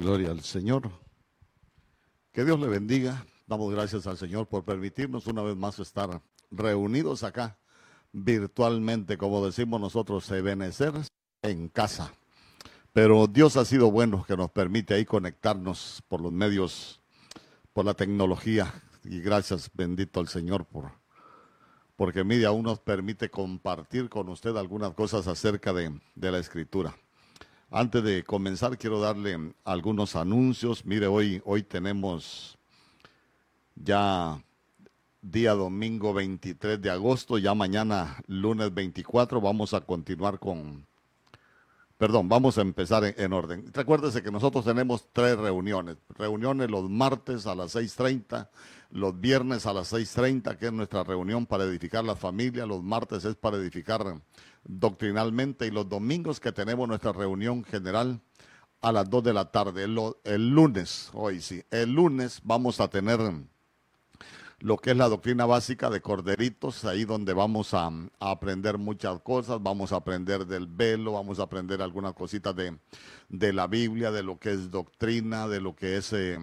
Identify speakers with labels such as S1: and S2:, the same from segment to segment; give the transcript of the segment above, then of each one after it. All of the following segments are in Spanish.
S1: Gloria al Señor. Que Dios le bendiga. Damos gracias al Señor por permitirnos una vez más estar reunidos acá virtualmente, como decimos nosotros, Ebenecer en casa. Pero Dios ha sido bueno que nos permite ahí conectarnos por los medios, por la tecnología. Y gracias, bendito al Señor, por porque mire, aún nos permite compartir con usted algunas cosas acerca de, de la escritura. Antes de comenzar, quiero darle algunos anuncios. Mire, hoy, hoy tenemos ya día domingo 23 de agosto, ya mañana lunes 24 vamos a continuar con, perdón, vamos a empezar en, orden. Recuérdese que nosotros tenemos tres reuniones. Reuniones los martes a las 6.30, los viernes a las 6.30, que es nuestra reunión para edificar la familia. Los martes es para edificar doctrinalmente y los domingos que tenemos nuestra reunión general a las 2 de la tarde. El, lunes, hoy sí, el lunes vamos a tener lo que es la doctrina básica de corderitos, ahí donde vamos a, aprender muchas cosas, vamos a aprender del velo, vamos a aprender algunas cositas de, de la Biblia, de lo que es doctrina, de lo que es, eh,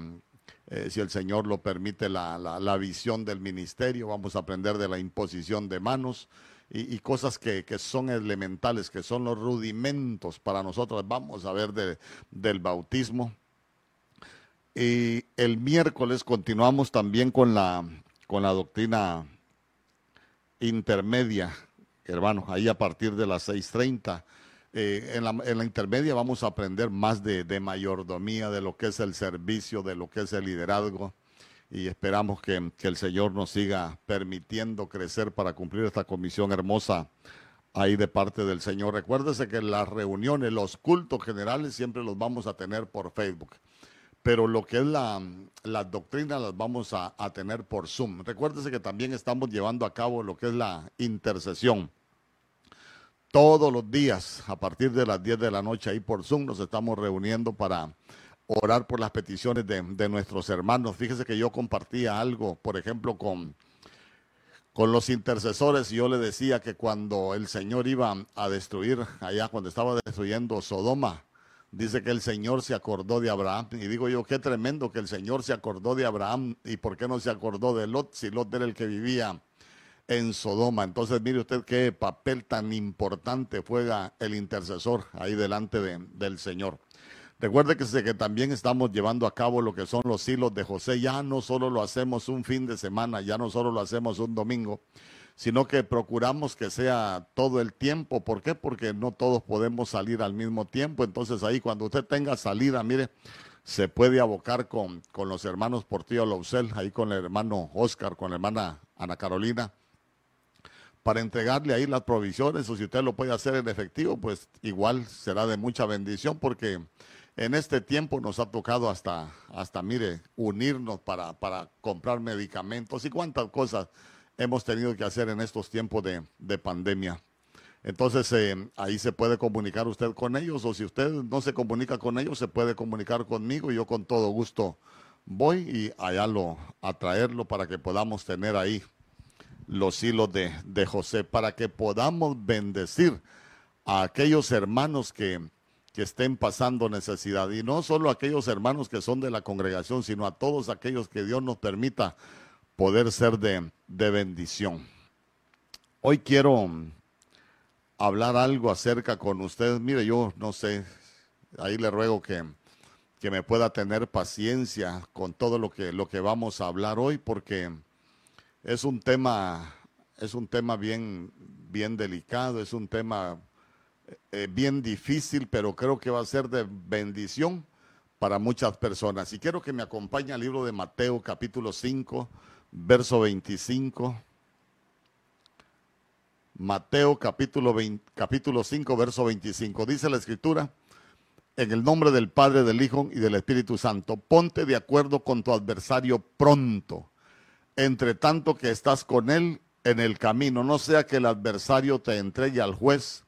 S1: eh, si el Señor lo permite, la, la visión del ministerio, vamos a aprender de la imposición de manos, y, cosas que, son elementales, que son los rudimentos para nosotros. Vamos a ver del bautismo. Y el miércoles continuamos también con la, con la doctrina intermedia, hermanos, ahí a partir de las 6.30. Eh, en, la, intermedia vamos a aprender más de, de mayordomía, de lo que es el servicio, de lo que es el liderazgo y esperamos que, el Señor nos siga permitiendo crecer para cumplir esta comisión hermosa ahí de parte del Señor. Recuérdese que las reuniones, los cultos generales siempre los vamos a tener por Facebook, pero lo que es la, las doctrinas las vamos a, a, tener por Zoom. Recuérdese que también estamos llevando a cabo lo que es la intercesión. Todos los días, a partir de las 10 de la noche ahí por Zoom, nos estamos reuniendo para orar por las peticiones de, nuestros hermanos. Fíjese que yo compartía algo, por ejemplo, con, con los intercesores y yo le decía que cuando el Señor iba a destruir, allá cuando estaba destruyendo Sodoma, dice que el Señor se acordó de Abraham. Y digo yo, qué tremendo que el Señor se acordó de Abraham y por qué no se acordó de Lot si Lot era el que vivía en Sodoma. Entonces, mire usted qué papel tan importante juega el intercesor ahí delante del Señor. Recuerde que, que también estamos llevando a cabo lo que son los hilos de José. Ya no solo lo hacemos un fin de semana, ya no solo lo hacemos un domingo, sino que procuramos que sea todo el tiempo. ¿Por qué? Porque no todos podemos salir al mismo tiempo. Entonces ahí cuando usted tenga salida, mire, se puede abocar con, con los hermanos Portillo Lausel, ahí con el hermano Oscar, con la hermana Ana Carolina, para entregarle ahí las provisiones, o si usted lo puede hacer en efectivo, pues igual será de mucha bendición porque en este tiempo nos ha tocado hasta, hasta mire, unirnos para, para comprar medicamentos y cuántas cosas hemos tenido que hacer en estos tiempos de, pandemia. Entonces eh, ahí se puede comunicar usted con ellos o si usted no se comunica con ellos, se puede comunicar conmigo y yo con todo gusto voy y allá lo, a traerlo para que podamos tener ahí los hilos de, de José, para que podamos bendecir a aquellos hermanos que, que estén pasando necesidad. Y no solo aquellos hermanos que son de la congregación, sino a todos aquellos que Dios nos permita poder ser de, bendición. Hoy quiero hablar algo acerca con ustedes. Mire, yo no sé, ahí le ruego que, que me pueda tener paciencia con todo lo que, lo que vamos a hablar hoy, porque es un tema, es un tema bien, bien delicado, es un tema eh, bien difícil, pero creo que va a ser de bendición para muchas personas. Y quiero que me acompañe al libro de Mateo capítulo 5, verso 25. Mateo capítulo, capítulo 5, verso 25. Dice la escritura, en el nombre del Padre, del Hijo y del Espíritu Santo, ponte de acuerdo con tu adversario pronto, entre tanto que estás con él en el camino, no sea que el adversario te entregue al juez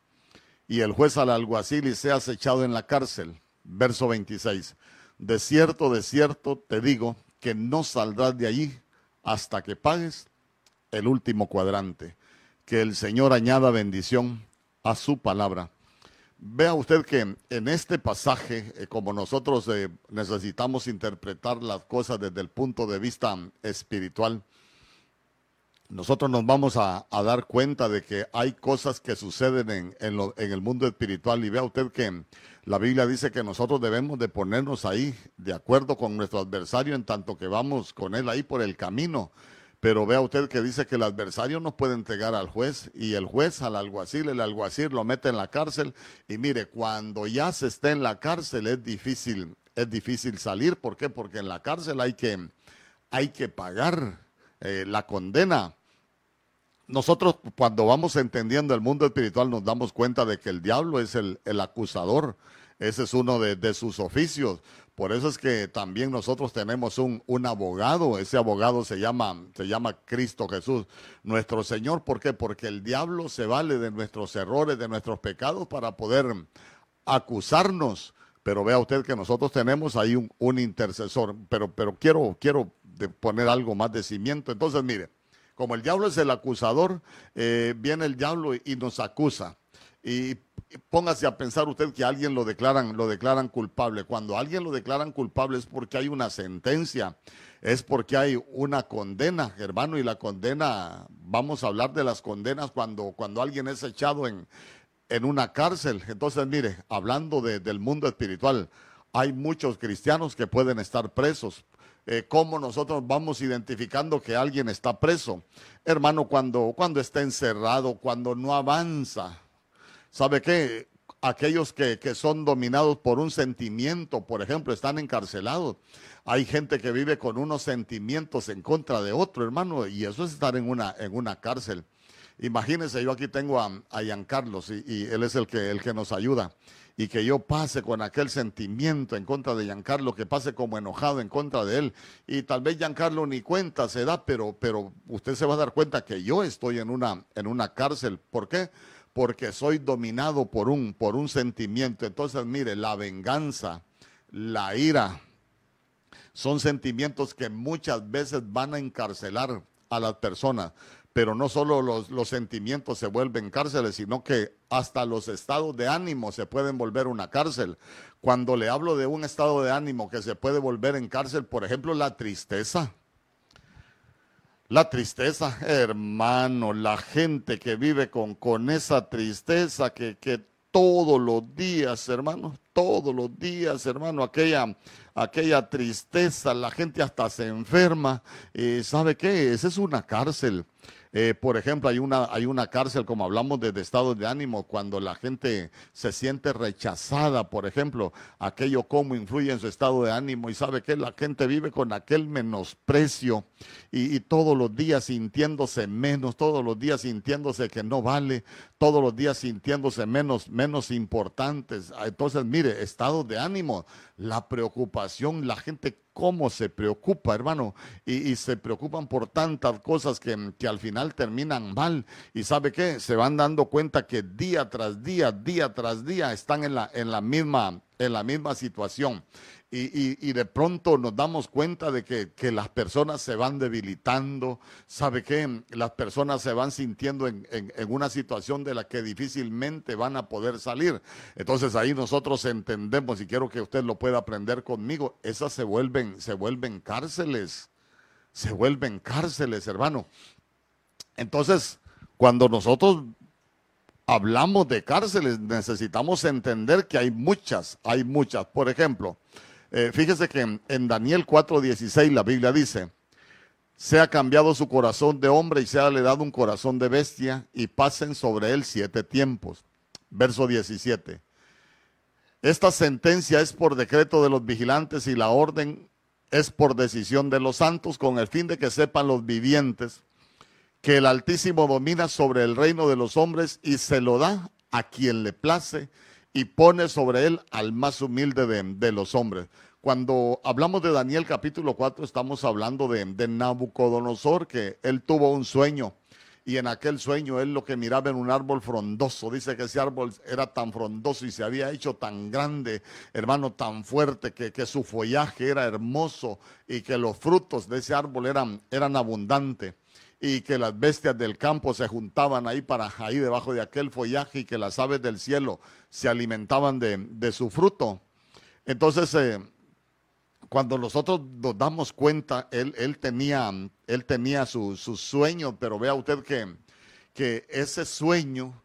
S1: y el juez al alguacil y seas echado en la cárcel. Verso 26. De cierto, de cierto te digo que no saldrás de allí hasta que pagues el último cuadrante. Que el Señor añada bendición a su palabra. Vea usted que en este pasaje, eh, como nosotros eh, necesitamos interpretar las cosas desde el punto de vista espiritual, nosotros nos vamos a, dar cuenta de que hay cosas que suceden en, en, el mundo espiritual. Y vea usted que la Biblia dice que nosotros debemos de ponernos ahí de acuerdo con nuestro adversario en tanto que vamos con él ahí por el camino pero vea usted que dice que el adversario no puede entregar al juez y el juez al alguacil, el alguacil lo mete en la cárcel y mire, cuando ya se esté en la cárcel es difícil, es difícil salir. ¿Por qué? Porque en la cárcel hay que, hay que pagar eh, la condena. Nosotros cuando vamos entendiendo el mundo espiritual nos damos cuenta de que el diablo es el, el acusador. Ese es uno de, de, sus oficios. Por eso es que también nosotros tenemos un, un, abogado, ese abogado se llama, se llama Cristo Jesús, nuestro Señor. ¿Por qué? Porque el diablo se vale de nuestros errores, de nuestros pecados para poder acusarnos. Pero vea usted que nosotros tenemos ahí un, un intercesor. Pero, pero quiero, quiero poner algo más de cimiento. Entonces, mire, como el diablo es el acusador, eh, viene el diablo y nos acusa. Y póngase a pensar usted que alguien lo declaran, lo declaran culpable. Cuando alguien lo declaran culpable es porque hay una sentencia, es porque hay una condena, hermano, y la condena, vamos a hablar de las condenas cuando, cuando alguien es echado en, en una cárcel. Entonces, mire, hablando del mundo espiritual, hay muchos cristianos que pueden estar presos. Eh, ¿Cómo nosotros vamos identificando que alguien está preso? Hermano, cuando, cuando está encerrado, cuando no avanza, ¿Sabe qué? Aquellos que, son dominados por un sentimiento, por ejemplo, están encarcelados. Hay gente que vive con unos sentimientos en contra de otro, hermano, y eso es estar en una, en una cárcel. Imagínense, yo aquí tengo a, a Giancarlos y, y, él es el que, el que nos ayuda. Y que yo pase con aquel sentimiento en contra de Giancarlo, que pase como enojado en contra de él. Y tal vez Giancarlo ni cuenta se da, pero, pero usted se va a dar cuenta que yo estoy en una, en una cárcel. ¿Por qué? Porque soy dominado por un, por un sentimiento. Entonces, mire, la venganza, la ira, son sentimientos que muchas veces van a encarcelar a las personas. Pero no solo los, los, sentimientos se vuelven cárceles, sino que hasta los estados de ánimo se pueden volver una cárcel. Cuando le hablo de un estado de ánimo que se puede volver en cárcel, por ejemplo, la tristeza. La tristeza, hermano, la gente que vive con, con esa tristeza que, que todos los días, hermano, todos los días, hermano, aquella, aquella tristeza, la gente hasta se enferma. y ¿Sabe qué? Esa es una cárcel. Eh, por ejemplo, hay una, hay una cárcel, como hablamos de, estado de ánimo, cuando la gente se siente rechazada, por ejemplo, aquello cómo influye en su estado de ánimo y sabe que la gente vive con aquel menosprecio y, y todos los días sintiéndose menos, todos los días sintiéndose que no vale, todos los días sintiéndose menos, menos importantes. Entonces, mire, estado de ánimo, la preocupación, la gente cómo se preocupa, hermano, y, se preocupan por tantas cosas que, que, al final terminan mal. Y sabe qué, se van dando cuenta que día tras día, día tras día están en la, en la, misma, en la misma situación y, de pronto nos damos cuenta de que, las personas se van debilitando, ¿sabe qué? Las personas se van sintiendo en, una situación de la que difícilmente van a poder salir. Entonces ahí nosotros entendemos, y quiero que usted lo pueda aprender conmigo, esas se vuelven, se vuelven cárceles, se vuelven cárceles, hermano. Entonces, cuando nosotros hablamos de cárceles, necesitamos entender que hay muchas, hay muchas. Por ejemplo, eh, fíjese que en, Daniel 4:16 la Biblia dice, sea cambiado su corazón de hombre y sea le dado un corazón de bestia y pasen sobre él siete tiempos. Verso 17. Esta sentencia es por decreto de los vigilantes y la orden es por decisión de los santos con el fin de que sepan los vivientes que el Altísimo domina sobre el reino de los hombres y se lo da a quien le place y pone sobre él al más humilde de, los hombres. Cuando hablamos de Daniel capítulo 4, estamos hablando de, Nabucodonosor, que él tuvo un sueño. Y en aquel sueño él lo que miraba en un árbol frondoso, dice que ese árbol era tan frondoso y se había hecho tan grande, hermano, tan fuerte, que, que su follaje era hermoso y que los frutos de ese árbol eran, eran abundantes. Y que las bestias del campo se juntaban ahí para ahí debajo de aquel follaje y que las aves del cielo se alimentaban de, su fruto. Entonces, eh, cuando nosotros nos damos cuenta, él, él tenía, él tenía su, sueño, pero vea usted que, que ese sueño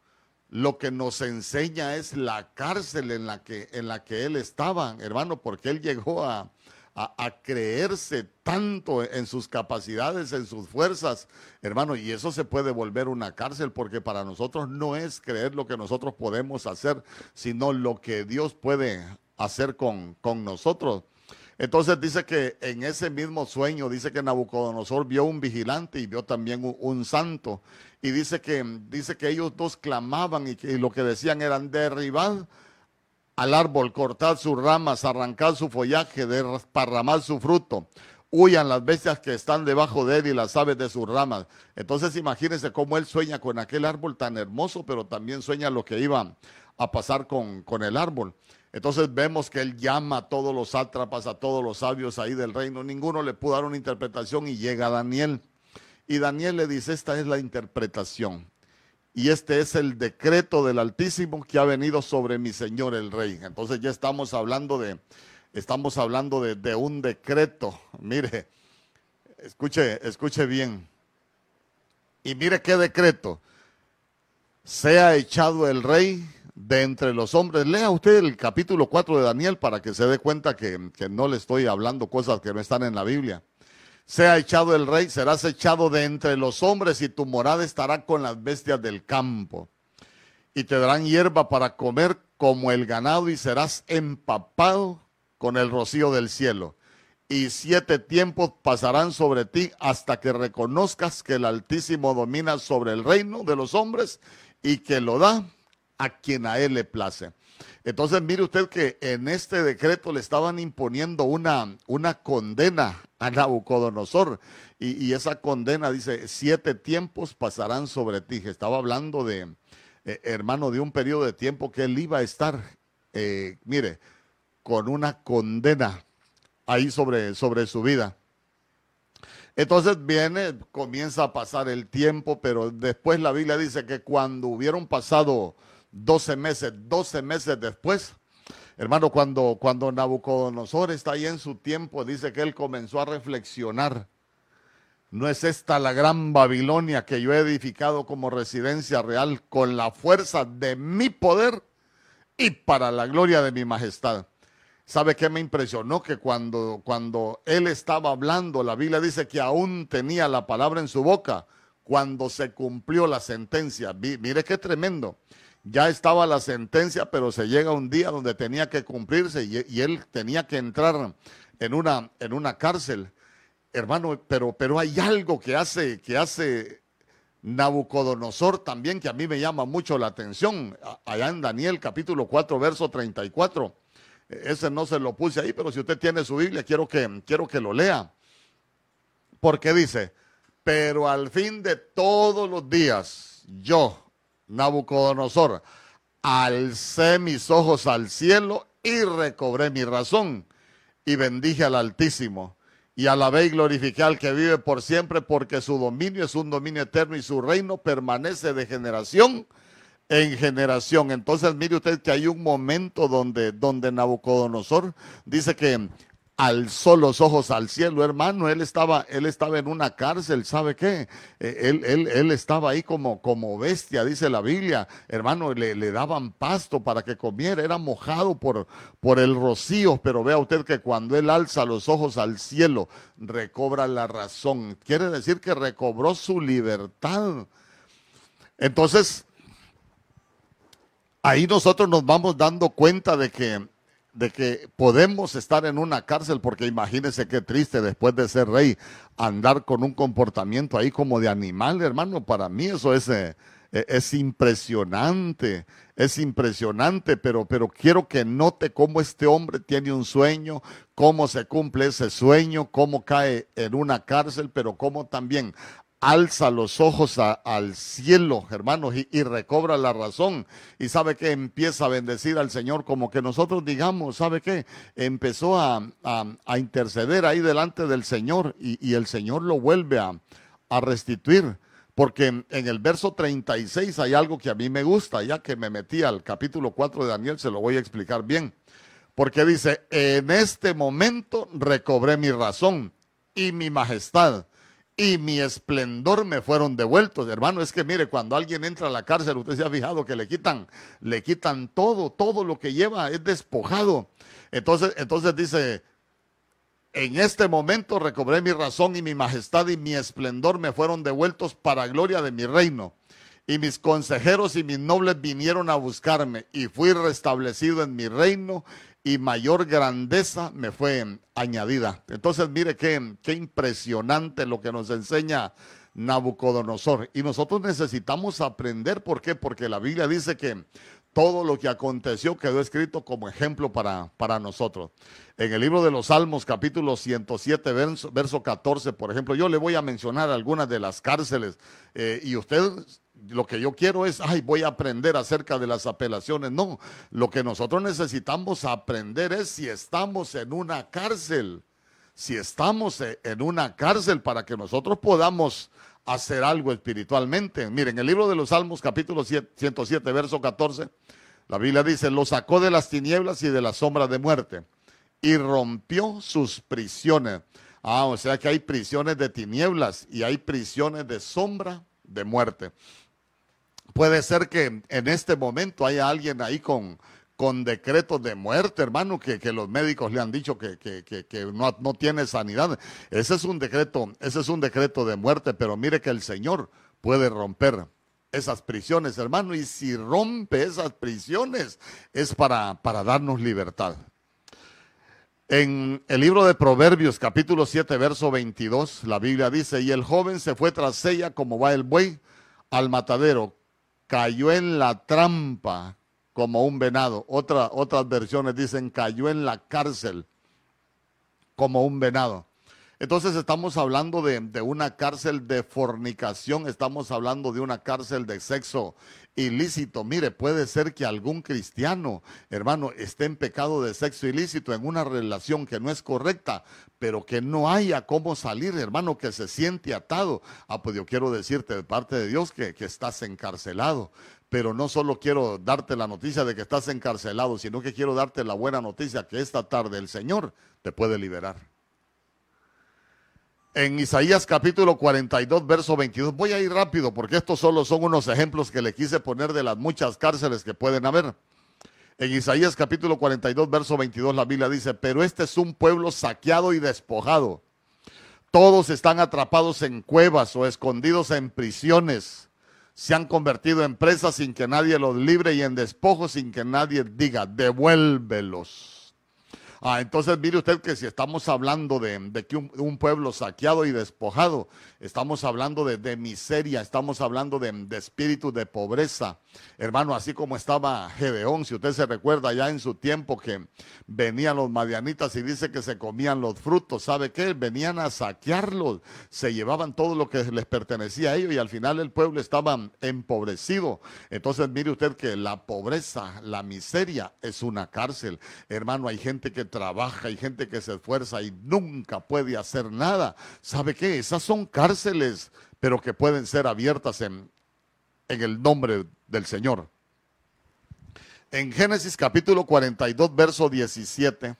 S1: lo que nos enseña es la cárcel en la que, en la que él estaba, hermano, porque él llegó a, a, creerse tanto en sus capacidades, en sus fuerzas, hermano, y eso se puede volver una cárcel porque para nosotros no es creer lo que nosotros podemos hacer, sino lo que Dios puede hacer con, con nosotros. Entonces dice que en ese mismo sueño, dice que Nabucodonosor vio un vigilante y vio también un, santo. Y dice que, dice que ellos dos clamaban y, que, lo que decían eran derribar al árbol, cortar sus ramas, arrancar su follaje, desparramar su fruto. Huyan las bestias que están debajo de él y las aves de sus ramas. Entonces imagínense cómo él sueña con aquel árbol tan hermoso, pero también sueña lo que iba a pasar con, con el árbol. Entonces vemos que él llama a todos los sátrapas, a todos los sabios ahí del reino. Ninguno le pudo dar una interpretación y llega Daniel. Y Daniel le dice, esta es la interpretación y este es el decreto del Altísimo que ha venido sobre mi Señor el Rey. Entonces ya estamos hablando de, estamos hablando de, un decreto. Mire, escuche, escuche bien. Y mire qué decreto. Sea echado el rey de entre los hombres. Lea usted el capítulo 4 de Daniel para que se dé cuenta que, que no le estoy hablando cosas que no están en la Biblia sea echado el rey, serás echado de entre los hombres y tu morada estará con las bestias del campo. Y te darán hierba para comer como el ganado y serás empapado con el rocío del cielo. Y siete tiempos pasarán sobre ti hasta que reconozcas que el Altísimo domina sobre el reino de los hombres y que lo da a quien a él le place. Entonces mire usted que en este decreto le estaban imponiendo una, una condena a Nabucodonosor. Y, esa condena dice, siete tiempos pasarán sobre ti. Estaba hablando de, eh, hermano, de un periodo de tiempo que él iba a estar, eh, mire, con una condena ahí sobre, sobre su vida. Entonces viene, comienza a pasar el tiempo, pero después la Biblia dice que cuando hubieron pasado 12 meses, 12 meses después, Hermano, cuando, cuando Nabucodonosor está ahí en su tiempo, dice que él comenzó a reflexionar. ¿No es esta la gran Babilonia que yo he edificado como residencia real con la fuerza de mi poder y para la gloria de mi majestad? ¿Sabe qué me impresionó? Que cuando, cuando él estaba hablando, la Biblia dice que aún tenía la palabra en su boca cuando se cumplió la sentencia. Mire qué tremendo ya estaba la sentencia, pero se llega un día donde tenía que cumplirse y, él tenía que entrar en una, en una cárcel. Hermano, pero, pero hay algo que hace, que hace Nabucodonosor también que a mí me llama mucho la atención. Allá en Daniel capítulo 4, verso 34. Ese no se lo puse ahí, pero si usted tiene su Biblia, quiero que, quiero que lo lea. Porque dice, pero al fin de todos los días, yo, Nabucodonosor, alcé mis ojos al cielo y recobré mi razón y bendije al Altísimo y alabé y glorifiqué al que vive por siempre porque su dominio es un dominio eterno y su reino permanece de generación en generación. Entonces mire usted que hay un momento donde, donde Nabucodonosor dice que alzó los ojos al cielo, hermano. Él estaba, él estaba en una cárcel, ¿sabe qué? Eh, él, él, él estaba ahí como, como bestia, dice la Biblia. Hermano, le, le, daban pasto para que comiera, era mojado por, por el rocío, pero vea usted que cuando él alza los ojos al cielo, recobra la razón. Quiere decir que recobró su libertad. Entonces, ahí nosotros nos vamos dando cuenta de que de que podemos estar en una cárcel, porque imagínese qué triste después de ser rey, andar con un comportamiento ahí como de animal, hermano. Para mí eso es, eh, e, es impresionante, es impresionante, pero, pero quiero que note cómo este hombre tiene un sueño, cómo se cumple ese sueño, cómo cae en una cárcel, pero cómo también alza los ojos al cielo, hermanos, y, recobra la razón. Y sabe que empieza a bendecir al Señor, como que nosotros digamos, ¿sabe qué? Empezó a, interceder ahí delante del Señor y, el Señor lo vuelve a, restituir. Porque en el verso 36 hay algo que a mí me gusta, ya que me metí al capítulo 4 de Daniel, se lo voy a explicar bien. Porque dice, en este momento recobré mi razón y mi majestad y mi esplendor me fueron devueltos. Hermano, es que mire, cuando alguien entra a la cárcel, usted se ha fijado que le quitan, le quitan todo, todo lo que lleva es despojado. Entonces, entonces dice, en este momento recobré mi razón y mi majestad y mi esplendor me fueron devueltos para gloria de mi reino. Y mis consejeros y mis nobles vinieron a buscarme y fui restablecido en mi reino y mayor grandeza me fue añadida. Entonces mire qué, qué impresionante lo que nos enseña Nabucodonosor. Y nosotros necesitamos aprender, ¿por qué? Porque la Biblia dice que todo lo que aconteció quedó escrito como ejemplo para, para nosotros. En el libro de los Salmos, capítulo 107, verso, verso 14, por ejemplo, yo le voy a mencionar algunas de las cárceles eh, y usted lo que yo quiero es, ay, voy a aprender acerca de las apelaciones. No, lo que nosotros necesitamos aprender es si estamos en una cárcel, si estamos e, en una cárcel para que nosotros podamos hacer algo espiritualmente. Miren, el libro de los Salmos, capítulo 107, verso 14, la Biblia dice, lo sacó de las tinieblas y de la sombra de muerte y rompió sus prisiones. Ah, o sea que hay prisiones de tinieblas y hay prisiones de sombra de muerte. Puede ser que en este momento haya alguien ahí con, con decretos de muerte, hermano, que, los médicos le han dicho que, no, no, tiene sanidad. Ese es un decreto, ese es un decreto de muerte, pero mire que el Señor puede romper esas prisiones, hermano, y si rompe esas prisiones es para, para darnos libertad. En el libro de Proverbios, capítulo 7, verso 22, la Biblia dice, y el joven se fue tras ella como va el buey al matadero, cayó en la trampa como un venado. otras versiones dicen cayó en la cárcel como un venado. Entonces estamos hablando de, de, una cárcel de fornicación, estamos hablando de una cárcel de sexo ilícito. Mire, puede ser que algún cristiano, hermano, esté en pecado de sexo ilícito, en una relación que no es correcta, pero que no haya cómo salir, hermano, que se siente atado. Ah, pues yo quiero decirte de parte de Dios que, que estás encarcelado pero no solo quiero darte la noticia de que estás encarcelado, sino que quiero darte la buena noticia que esta tarde el Señor te puede liberar. En Isaías capítulo 42, verso 22, voy a ir rápido porque estos solo son unos ejemplos que le quise poner de las muchas cárceles que pueden haber. En Isaías capítulo 42, verso 22, la Biblia dice, pero este es un pueblo saqueado y despojado. Todos están atrapados en cuevas o escondidos en prisiones se han convertido en presas sin que nadie los libre y en despojos sin que nadie diga, devuélvelos. Ah, entonces mire usted que si estamos hablando de, que un, pueblo saqueado y despojado, estamos hablando de, miseria, estamos hablando de, espíritu de pobreza. Hermano, así como estaba Gedeón, si usted se recuerda ya en su tiempo que venían los madianitas y dice que se comían los frutos, ¿sabe qué? Venían a saquearlos, se llevaban todo lo que les pertenecía a ellos y al final el pueblo estaba empobrecido. Entonces mire usted que la pobreza, la miseria es una cárcel. Hermano, hay gente que trabaja, hay gente que se esfuerza y nunca puede hacer nada. ¿Sabe qué? Esas son cárceles, pero que pueden ser abiertas en, en el nombre del Señor. En Génesis capítulo 42, verso 17,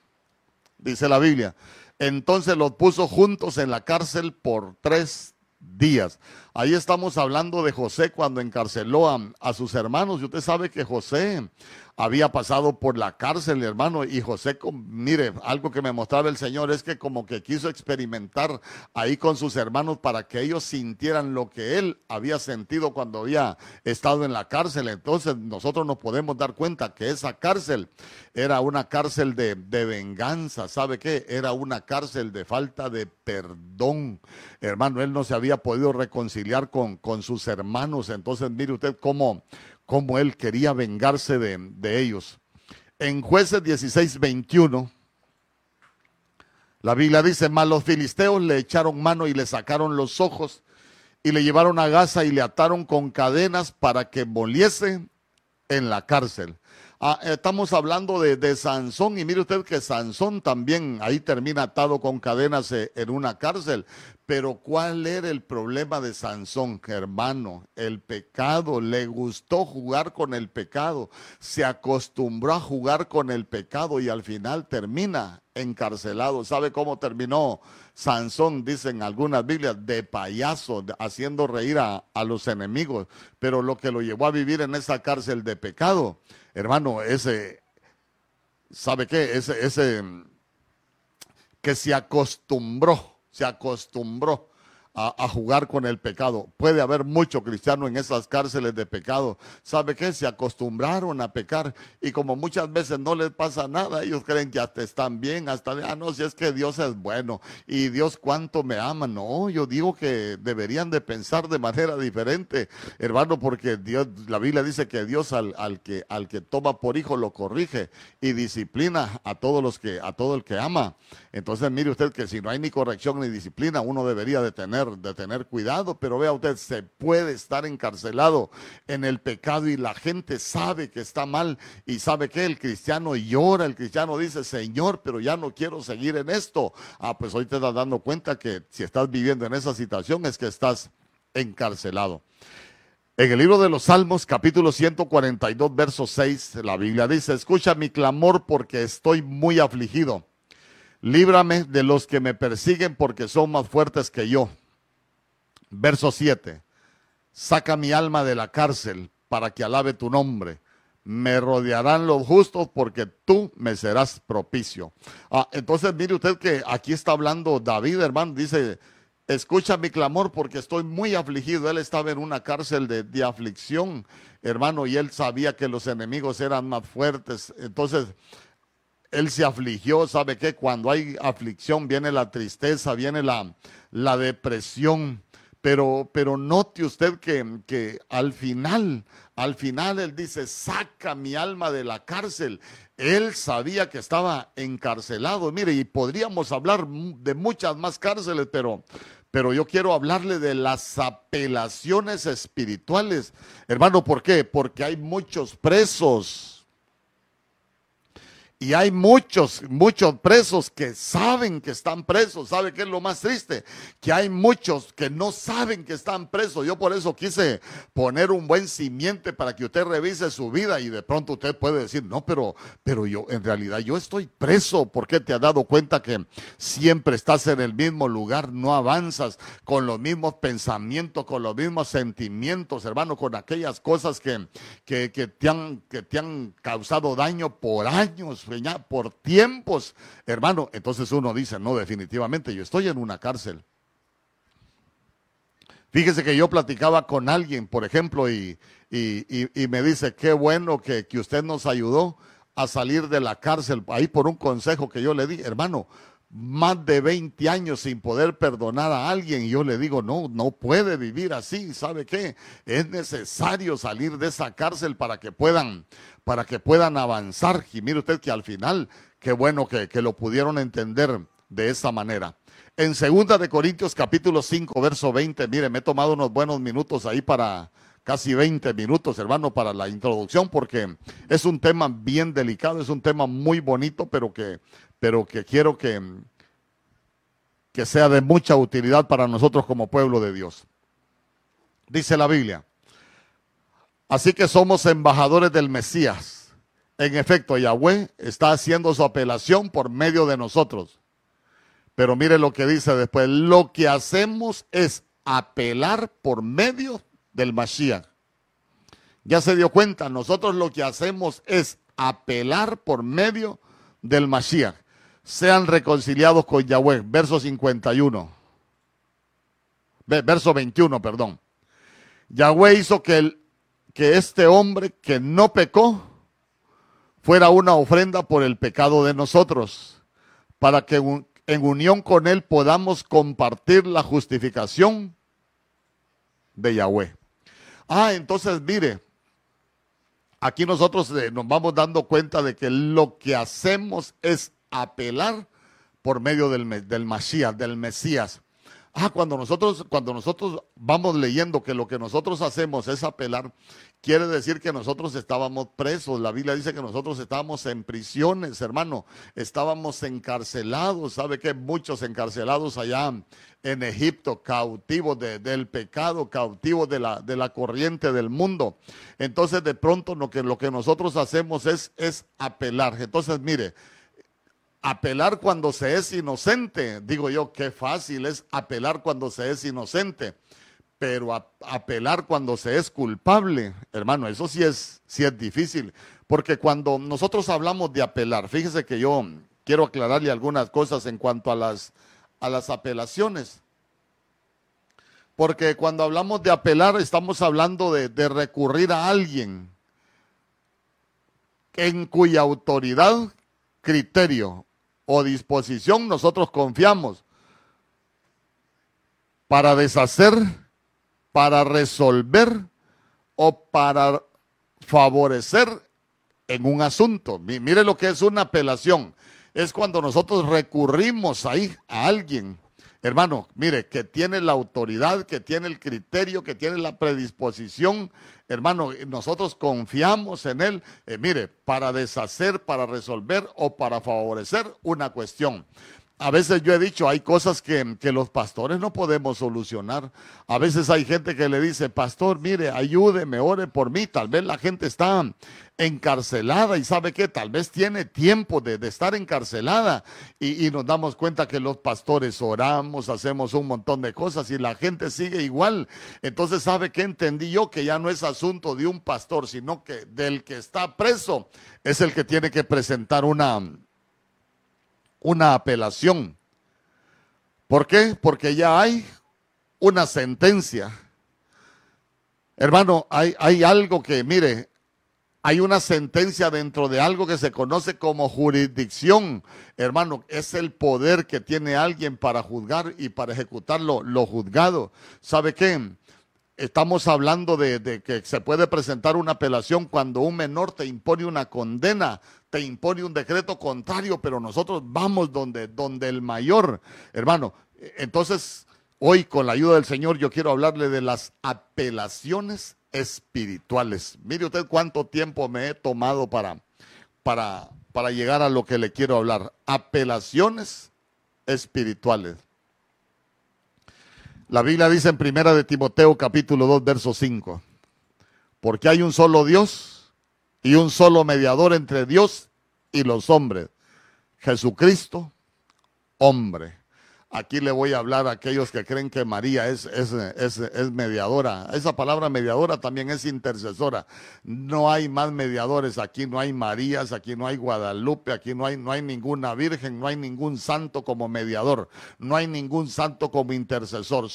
S1: dice la Biblia, entonces los puso juntos en la cárcel por tres días. Ahí estamos hablando de José cuando encarceló a, sus hermanos. Y usted sabe que José había pasado por la cárcel, hermano, y José, mire, algo que me mostraba el Señor es que como que quiso experimentar ahí con sus hermanos para que ellos sintieran lo que él había sentido cuando había estado en la cárcel. Entonces nosotros nos podemos dar cuenta que esa cárcel era una cárcel de, venganza, ¿sabe qué? Era una cárcel de falta de perdón. Hermano, él no se había podido reconciliar con, con sus hermanos. Entonces mire usted cómo cómo él quería vengarse de, ellos. En jueces 16, 21, la Biblia dice, mas los filisteos le echaron mano y le sacaron los ojos y le llevaron a Gaza y le ataron con cadenas para que moliese en la cárcel. Ah, estamos hablando de, Sansón y mire usted que Sansón también ahí termina atado con cadenas eh, en una cárcel. Pero ¿cuál era el problema de Sansón, hermano? El pecado, le gustó jugar con el pecado, se acostumbró a jugar con el pecado y al final termina encarcelado. ¿Sabe cómo terminó Sansón? Dicen algunas Biblias, de payaso, haciendo reír a, a los enemigos. Pero lo que lo llevó a vivir en esa cárcel de pecado, hermano, ese, ¿sabe qué? Ese, ese que se acostumbró, se acostumbró a, jugar con el pecado. Puede haber mucho cristiano en esas cárceles de pecado. ¿Sabe qué? Se acostumbraron a pecar y como muchas veces no les pasa nada, ellos creen que hasta están bien, hasta, ah, no, si es que Dios es bueno y Dios cuánto me ama. No, yo digo que deberían de pensar de manera diferente, hermano, porque Dios, la Biblia dice que Dios al, al que, al que toma por hijo lo corrige y disciplina a todos los que, a todo el que ama. Entonces mire usted que si no hay ni corrección ni disciplina, uno debería de tener de tener cuidado, pero vea usted, se puede estar encarcelado en el pecado y la gente sabe que está mal y sabe que el cristiano llora, el cristiano dice, Señor, pero ya no quiero seguir en esto. Ah, pues hoy te estás dando cuenta que si estás viviendo en esa situación es que estás encarcelado. En el libro de los Salmos, capítulo 142, verso 6, la Biblia dice, escucha mi clamor porque estoy muy afligido. Líbrame de los que me persiguen porque son más fuertes que yo. Verso 7. Saca mi alma de la cárcel para que alabe tu nombre. Me rodearán los justos porque tú me serás propicio. Ah, entonces mire usted que aquí está hablando David, hermano, dice, escucha mi clamor porque estoy muy afligido. Él estaba en una cárcel de, de aflicción, hermano, y él sabía que los enemigos eran más fuertes. Entonces, él se afligió, ¿sabe qué? Cuando hay aflicción viene la tristeza, viene la, la depresión. Pero, pero note usted que, que al final, al final él dice, saca mi alma de la cárcel. Él sabía que estaba encarcelado. Mire, y podríamos hablar de muchas más cárceles, pero, pero yo quiero hablarle de las apelaciones espirituales. Hermano, ¿por qué? Porque hay muchos presos y hay muchos, muchos presos que saben que están presos. ¿Sabe qué es lo más triste? Que hay muchos que no saben que están presos. Yo por eso quise poner un buen simiente para que usted revise su vida y de pronto usted puede decir, no, pero, pero yo, en realidad yo estoy preso. porque te has dado cuenta que siempre estás en el mismo lugar? No avanzas con los mismos pensamientos, con los mismos sentimientos, hermano, con aquellas cosas que, que, que te, han, que te han causado daño por años por tiempos, hermano. Entonces uno dice, no, definitivamente yo estoy en una cárcel. Fíjese que yo platicaba con alguien, por ejemplo, y, y, me dice, qué bueno que, que usted nos ayudó a salir de la cárcel, ahí por un consejo que yo le di, hermano, más de 20 años sin poder perdonar a alguien y yo le digo, no, no puede vivir así, ¿sabe qué? Es necesario salir de esa cárcel para que puedan, para que puedan avanzar. Y mire usted que al final, qué bueno que, que lo pudieron entender de esa manera. En segunda de Corintios capítulo 5, verso 20, mire, me he tomado unos buenos minutos ahí para, casi 20 minutos, hermano, para la introducción, porque es un tema bien delicado, es un tema muy bonito, pero que, pero que quiero que, que sea de mucha utilidad para nosotros como pueblo de Dios. Dice la Biblia. Así que somos embajadores del Mesías. En efecto, Yahweh está haciendo su apelación por medio de nosotros. Pero mire lo que dice después. Lo que hacemos es apelar por medio del Mashiach. Ya se dio cuenta, nosotros lo que hacemos es apelar por medio del Mashiach sean reconciliados con Yahweh. Verso 51. Verso 21, perdón. Yahweh hizo que, el, que este hombre que no pecó fuera una ofrenda por el pecado de nosotros, para que en unión con él podamos compartir la justificación de Yahweh. Ah, entonces mire, aquí nosotros eh, nos vamos dando cuenta de que lo que hacemos es apelar por medio del, del del Mesías. Ah, cuando nosotros, cuando nosotros vamos leyendo que lo que nosotros hacemos es apelar, quiere decir que nosotros estábamos presos. La Biblia dice que nosotros estábamos en prisiones, hermano. Estábamos encarcelados. ¿Sabe que Muchos encarcelados allá en Egipto, cautivos del pecado, cautivos de la, de la corriente del mundo. Entonces, de pronto, lo que, lo que nosotros hacemos es, es apelar. Entonces, mire, apelar cuando se es inocente. Digo yo, qué fácil es apelar cuando se es inocente, pero apelar cuando se es culpable, hermano, eso sí es, sí es difícil, porque cuando nosotros hablamos de apelar, fíjese que yo quiero aclararle algunas cosas en cuanto a las, a las apelaciones. Porque cuando hablamos de apelar, estamos hablando de, de recurrir a alguien en cuya autoridad, criterio o disposición nosotros confiamos para deshacer, para resolver o para favorecer en un asunto. Mire lo que es una apelación. Es cuando nosotros recurrimos ahí a alguien, hermano, mire, que tiene la autoridad, que tiene el criterio, que tiene la predisposición, hermano, nosotros confiamos en Él, eh, mire, para deshacer, para resolver o para favorecer una cuestión. A veces yo he dicho, hay cosas que, que, los pastores no podemos solucionar. A veces hay gente que le dice, pastor, mire, ayúdeme, ore por mí. Tal vez la gente está encarcelada y sabe que tal vez tiene tiempo de, estar encarcelada y, y, nos damos cuenta que los pastores oramos, hacemos un montón de cosas y la gente sigue igual. Entonces, ¿sabe que entendí yo? Que ya no es asunto de un pastor, sino que del que está preso es el que tiene que presentar una una apelación. ¿Por qué? Porque ya hay una sentencia. Hermano, hay, hay algo que, mire, hay una sentencia dentro de algo que se conoce como jurisdicción. Hermano, es el poder que tiene alguien para juzgar y para ejecutar lo, juzgado. ¿Sabe qué? Estamos hablando de, de, que se puede presentar una apelación cuando un menor te impone una condena te impone un decreto contrario, pero nosotros vamos donde, donde el mayor, hermano. Entonces, hoy con la ayuda del Señor, yo quiero hablarle de las apelaciones espirituales. Mire usted cuánto tiempo me he tomado para, para, para llegar a lo que le quiero hablar. Apelaciones espirituales. La Biblia dice en primera de Timoteo capítulo 2 verso 5, porque hay un solo Dios y un solo mediador entre Dios y los hombres, Jesucristo, hombre. Aquí le voy a hablar a aquellos que creen que María es, es, es, mediadora. Esa palabra mediadora también es intercesora. No hay más mediadores. Aquí no hay Marías, aquí no hay Guadalupe, aquí no hay, no hay ninguna virgen, no hay ningún santo como mediador. No hay ningún santo como intercesor.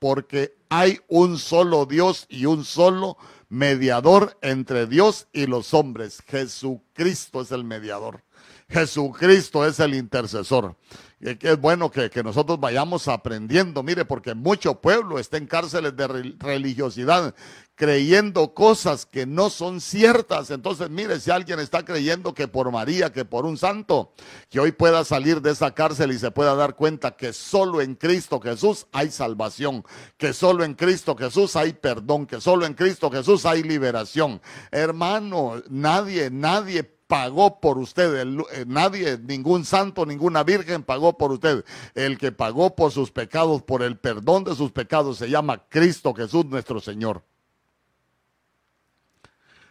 S1: porque hay un solo Dios y un solo mediador entre Dios y los hombres. Jesucristo es el mediador. Jesucristo es el intercesor. Y es bueno que, nosotros vayamos aprendiendo, mire, porque mucho pueblo está en cárceles de religiosidad, creyendo cosas que no son ciertas. Entonces, mire, si alguien está creyendo que por María, que por un santo, que hoy pueda salir de esa cárcel y se pueda dar cuenta que solo en Cristo Jesús hay salvación, que solo en Cristo Jesús hay perdón, que solo en Cristo Jesús hay liberación. Hermano, nadie, nadie pagó por usted. Eh, nadie, ningún santo, ninguna virgen pagó por usted. El que pagó por sus pecados, por el perdón de sus pecados, se llama Cristo Jesús nuestro Señor.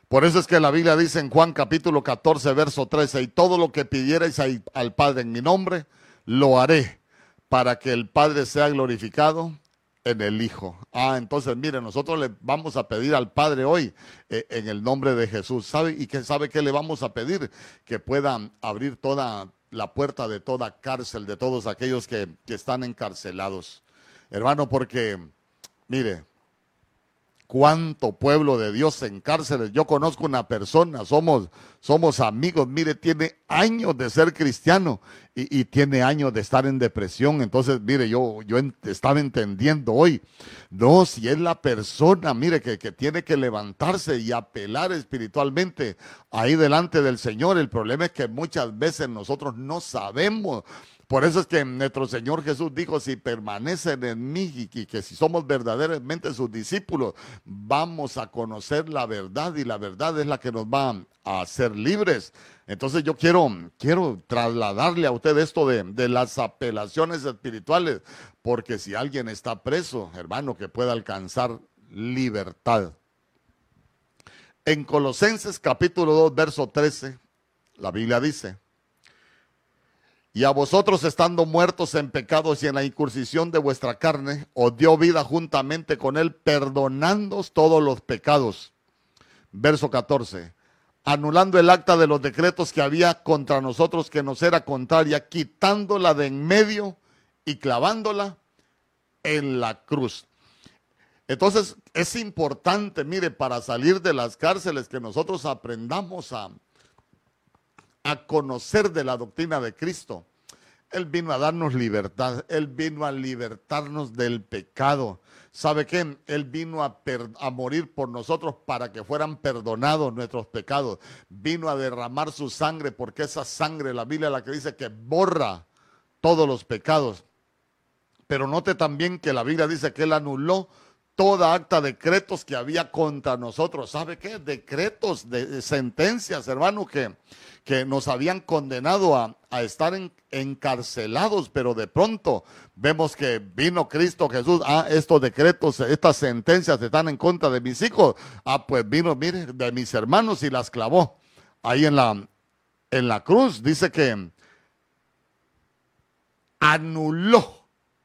S1: Por eso es que la Biblia dice en Juan capítulo 14, verso 13, y todo lo que pidierais al Padre en mi nombre, lo haré para que el Padre sea glorificado en el Hijo. Ah, entonces, mire, nosotros le vamos a pedir al Padre hoy eh, en el nombre de Jesús. ¿Sabe? ¿Y que sabe qué le vamos a pedir? Que pueda abrir toda la puerta de toda cárcel, de todos aquellos que, que están encarcelados. Hermano, porque, mire, cuánto pueblo de Dios en cárceles. Yo conozco una persona, somos, somos amigos, mire, tiene años de ser cristiano y, tiene años de estar en depresión. Entonces, mire, yo, yo estaba entendiendo hoy, no, si es la persona, mire, que, que tiene que levantarse y apelar espiritualmente ahí delante del Señor. El problema es que muchas veces nosotros no sabemos Por eso es que nuestro Señor Jesús dijo, si permanecen en mí y que si somos verdaderamente sus discípulos, vamos a conocer la verdad y la verdad es la que nos va a hacer libres. Entonces yo quiero, quiero trasladarle a usted esto de, de las apelaciones espirituales, porque si alguien está preso, hermano, que pueda alcanzar libertad. En Colosenses capítulo 2, verso 13, la Biblia dice, y a vosotros estando muertos en pecados y en la incursión de vuestra carne, os dio vida juntamente con él, perdonándoos todos los pecados. Verso 14. Anulando el acta de los decretos que había contra nosotros que nos era contraria, quitándola de en medio y clavándola en la cruz. Entonces es importante, mire, para salir de las cárceles que nosotros aprendamos a, a conocer de la doctrina de Cristo. Él vino a darnos libertad, Él vino a libertarnos del pecado. ¿Sabe qué? Él vino a, a, morir por nosotros para que fueran perdonados nuestros pecados. Vino a derramar su sangre porque esa sangre, la Biblia la que dice que borra todos los pecados. Pero note también que la Biblia dice que Él anuló toda acta de decretos que había contra nosotros. ¿Sabe qué? Decretos, de, sentencias, hermano, que, que nos habían condenado a, estar encarcelados, pero de pronto vemos que vino Cristo Jesús. Ah, estos decretos, estas sentencias están en contra de mis hijos. Ah, pues vino, mire, de mis hermanos y las clavó. Ahí en la, en la cruz dice que anuló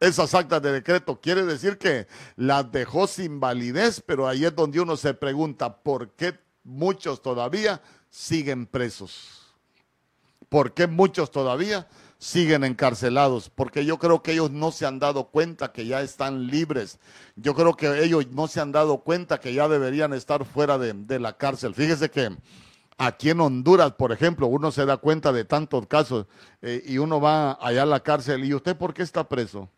S1: esas actas de decreto. Quiere decir que las dejó sin validez, pero ahí es donde uno se pregunta por qué muchos todavía siguen presos. ¿Por qué muchos todavía siguen encarcelados? Porque yo creo que ellos no se han dado cuenta que ya están libres. Yo creo que ellos no se han dado cuenta que ya deberían estar fuera de, la cárcel. Fíjese que aquí en Honduras, por ejemplo, uno se da cuenta de tantos casos eh, y uno va allá a la cárcel y usted por qué está preso?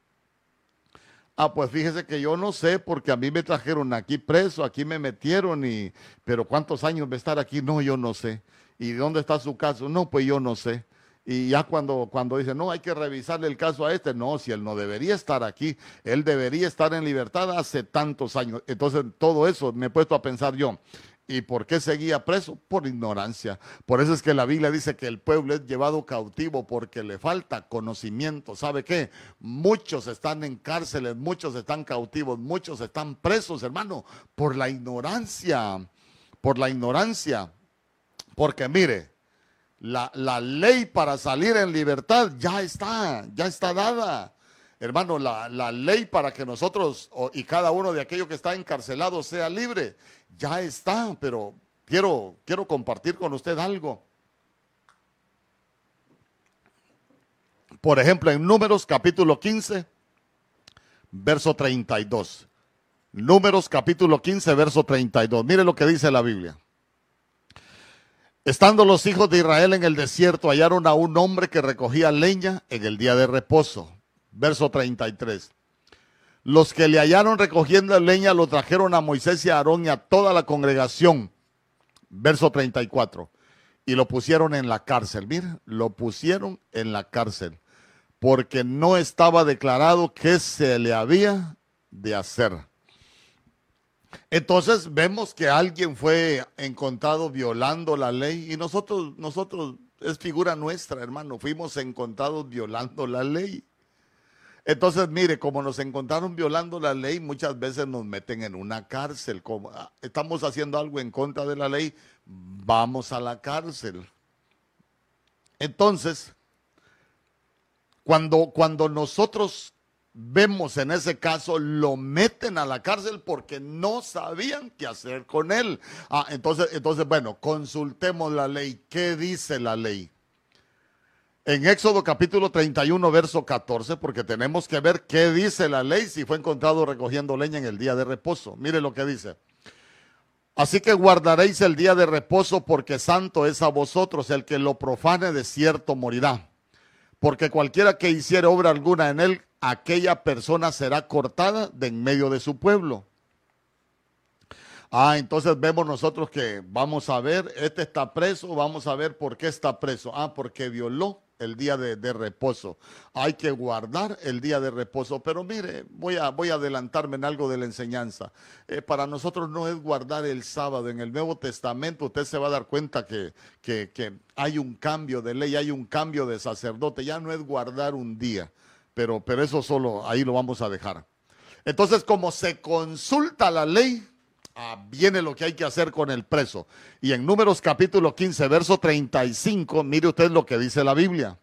S1: Ah, pues fíjese que yo no sé porque a mí me trajeron aquí preso, aquí me metieron y, pero ¿cuántos años va a estar aquí? No, yo no sé. ¿Y dónde está su caso? No, pues yo no sé. Y ya cuando, cuando dice, no, hay que revisarle el caso a este, no, si él no debería estar aquí, él debería estar en libertad hace tantos años. Entonces, todo eso me he puesto a pensar yo, ¿Y por qué seguía preso? Por ignorancia. Por eso es que la Biblia dice que el pueblo es llevado cautivo porque le falta conocimiento. ¿Sabe qué? Muchos están en cárceles, muchos están cautivos, muchos están presos, hermano, por la ignorancia. Por la ignorancia. Porque mire, la, la ley para salir en libertad ya está, ya está dada. Hermano, la, ley para que nosotros y cada uno de aquellos que está encarcelado sea libre, ya está, pero quiero, quiero compartir con usted algo. Por ejemplo, en Números capítulo 15, verso 32. Números capítulo 15, verso 32. Mire lo que dice la Biblia. Estando los hijos de Israel en el desierto, hallaron a un hombre que recogía leña en el día de reposo verso 33. Los que le hallaron recogiendo leña lo trajeron a Moisés y a Aarón y a toda la congregación. Verso 34. Y lo pusieron en la cárcel. Miren, lo pusieron en la cárcel. Porque no estaba declarado qué se le había de hacer. Entonces vemos que alguien fue encontrado violando la ley y nosotros, nosotros, es figura nuestra, hermano, fuimos encontrados violando la ley. Entonces, mire, como nos encontraron violando la ley, muchas veces nos meten en una cárcel. Como ah, estamos haciendo algo en contra de la ley, vamos a la cárcel. Entonces, cuando, cuando nosotros vemos en ese caso, lo meten a la cárcel porque no sabían qué hacer con él. Ah, entonces, entonces, bueno, consultemos la ley. ¿Qué dice la ley? En Éxodo capítulo 31, verso 14, porque tenemos que ver qué dice la ley si fue encontrado recogiendo leña en el día de reposo. Mire lo que dice. Así que guardaréis el día de reposo porque santo es a vosotros, el que lo profane de cierto morirá. Porque cualquiera que hiciere obra alguna en él, aquella persona será cortada de en medio de su pueblo. Ah, entonces vemos nosotros que vamos a ver, este está preso, vamos a ver por qué está preso. Ah, porque violó el día de, reposo. Hay que guardar el día de reposo. Pero mire, voy a, voy a adelantarme en algo de la enseñanza. Eh, para nosotros no es guardar el sábado. En el Nuevo Testamento usted se va a dar cuenta que, que, que hay un cambio de ley, hay un cambio de sacerdote. Ya no es guardar un día. Pero, pero eso solo ahí lo vamos a dejar. Entonces, como se consulta la ley, Viene lo que hay que hacer con el preso. Y en Números capítulo 15, verso 35, mire usted lo que dice la Biblia.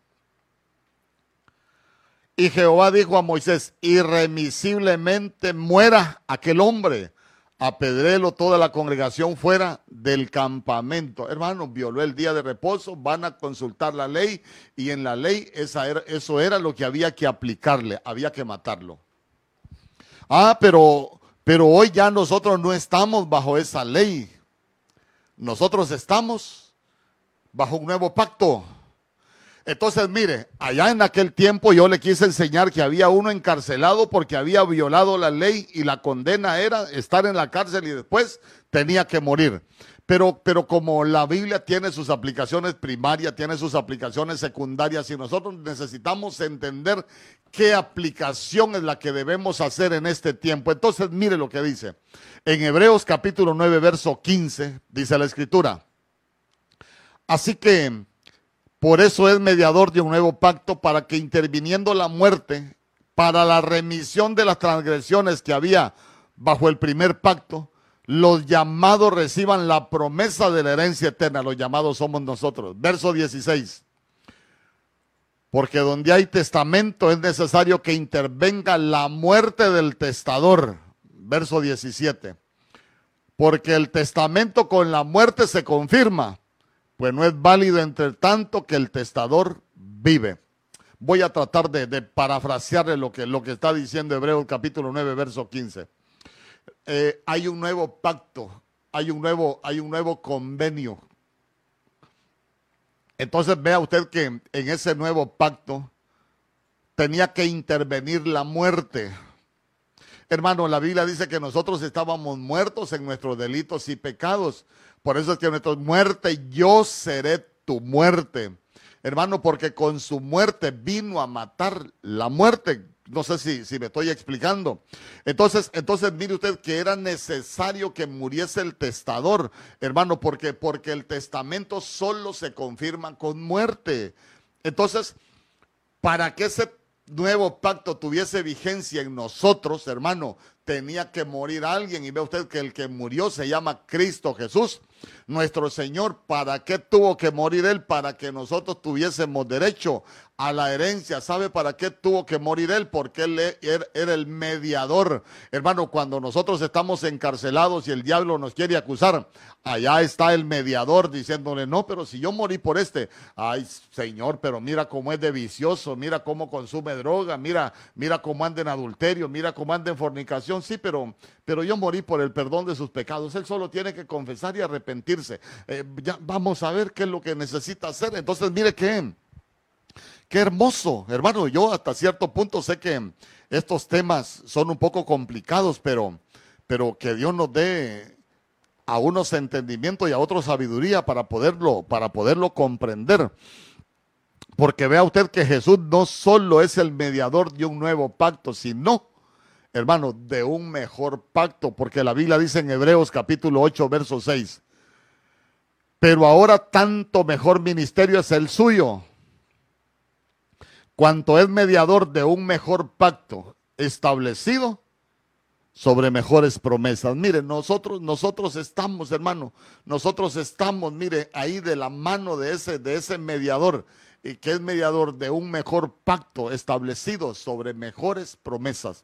S1: Y Jehová dijo a Moisés, irremisiblemente muera aquel hombre. Apedrelo toda la congregación fuera del campamento. Hermano, violó el día de reposo, van a consultar la ley y en la ley esa eso era lo que había que aplicarle, había que matarlo. Ah, pero pero hoy ya nosotros no estamos bajo esa ley. Nosotros estamos bajo un nuevo pacto. Entonces, mire, allá en aquel tiempo yo le quise enseñar que había uno encarcelado porque había violado la ley y la condena era estar en la cárcel y después tenía que morir. Pero, pero como la Biblia tiene sus aplicaciones primarias, tiene sus aplicaciones secundarias y nosotros necesitamos entender qué aplicación es la que debemos hacer en este tiempo. Entonces, mire lo que dice. En Hebreos capítulo 9, verso 15, dice la escritura. Así que por eso es mediador de un nuevo pacto para que interviniendo la muerte, para la remisión de las transgresiones que había bajo el primer pacto, los llamados reciban la promesa de la herencia eterna. Los llamados somos nosotros. Verso 16. Porque donde hay testamento es necesario que intervenga la muerte del testador. Verso 17. Porque el testamento con la muerte se confirma, pues no es válido entre tanto que el testador vive. Voy a tratar de, parafrasearle lo que, lo que está diciendo Hebreos capítulo 9, verso 15. Eh, hay un nuevo pacto, hay un nuevo, hay un nuevo convenio. Entonces vea usted que en ese nuevo pacto tenía que intervenir la muerte. Hermano, la Biblia dice que nosotros estábamos muertos en nuestros delitos y pecados. Por eso es que nuestra muerte, yo seré tu muerte. Hermano, porque con su muerte vino a matar la muerte. No sé si, si me estoy explicando. Entonces, entonces mire usted que era necesario que muriese el testador, hermano, porque, porque el testamento solo se confirma con muerte. Entonces, para que ese nuevo pacto tuviese vigencia en nosotros, hermano, tenía que morir alguien. Y ve usted que el que murió se llama Cristo Jesús nuestro Señor. ¿Para qué tuvo que morir Él? Para que nosotros tuviésemos derecho a la herencia. ¿Sabe para qué tuvo que morir Él? Porque Él era el mediador. Hermano, cuando nosotros estamos encarcelados y el diablo nos quiere acusar, allá está el mediador diciéndole, no, pero si yo morí por este, ay Señor, pero mira cómo es de vicioso, mira cómo consume droga, mira, mira cómo anda en adulterio, mira cómo anda en fornicación. Sí, pero, pero yo morí por el perdón de sus pecados. Él solo tiene que confesar y arrepentirse. Eh, ya vamos a ver qué es lo que necesita hacer. Entonces, mire que Qué hermoso, hermano. Yo hasta cierto punto sé que estos temas son un poco complicados, pero, pero que Dios nos dé a unos entendimiento y a otros sabiduría para poderlo, para poderlo comprender. Porque vea usted que Jesús no solo es el mediador de un nuevo pacto, sino, hermano, de un mejor pacto, porque la Biblia dice en Hebreos capítulo 8, verso 6, pero ahora tanto mejor ministerio es el suyo cuanto es mediador de un mejor pacto establecido sobre mejores promesas. Mire, nosotros, nosotros estamos, hermano, nosotros estamos, mire, ahí de la mano de ese, de ese mediador, y que es mediador de un mejor pacto establecido sobre mejores promesas.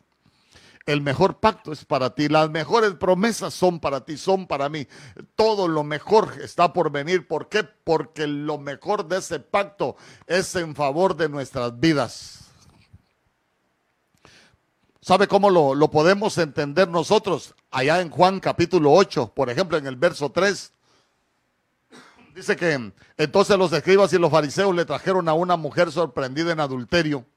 S1: El mejor pacto es para ti, las mejores promesas son para ti, son para mí. Todo lo mejor está por venir. ¿Por qué? Porque lo mejor de ese pacto es en favor de nuestras vidas. ¿Sabe cómo lo, lo podemos entender nosotros? Allá en Juan capítulo 8, por ejemplo, en el verso 3. Dice que entonces los escribas y los fariseos le trajeron a una mujer sorprendida en adulterio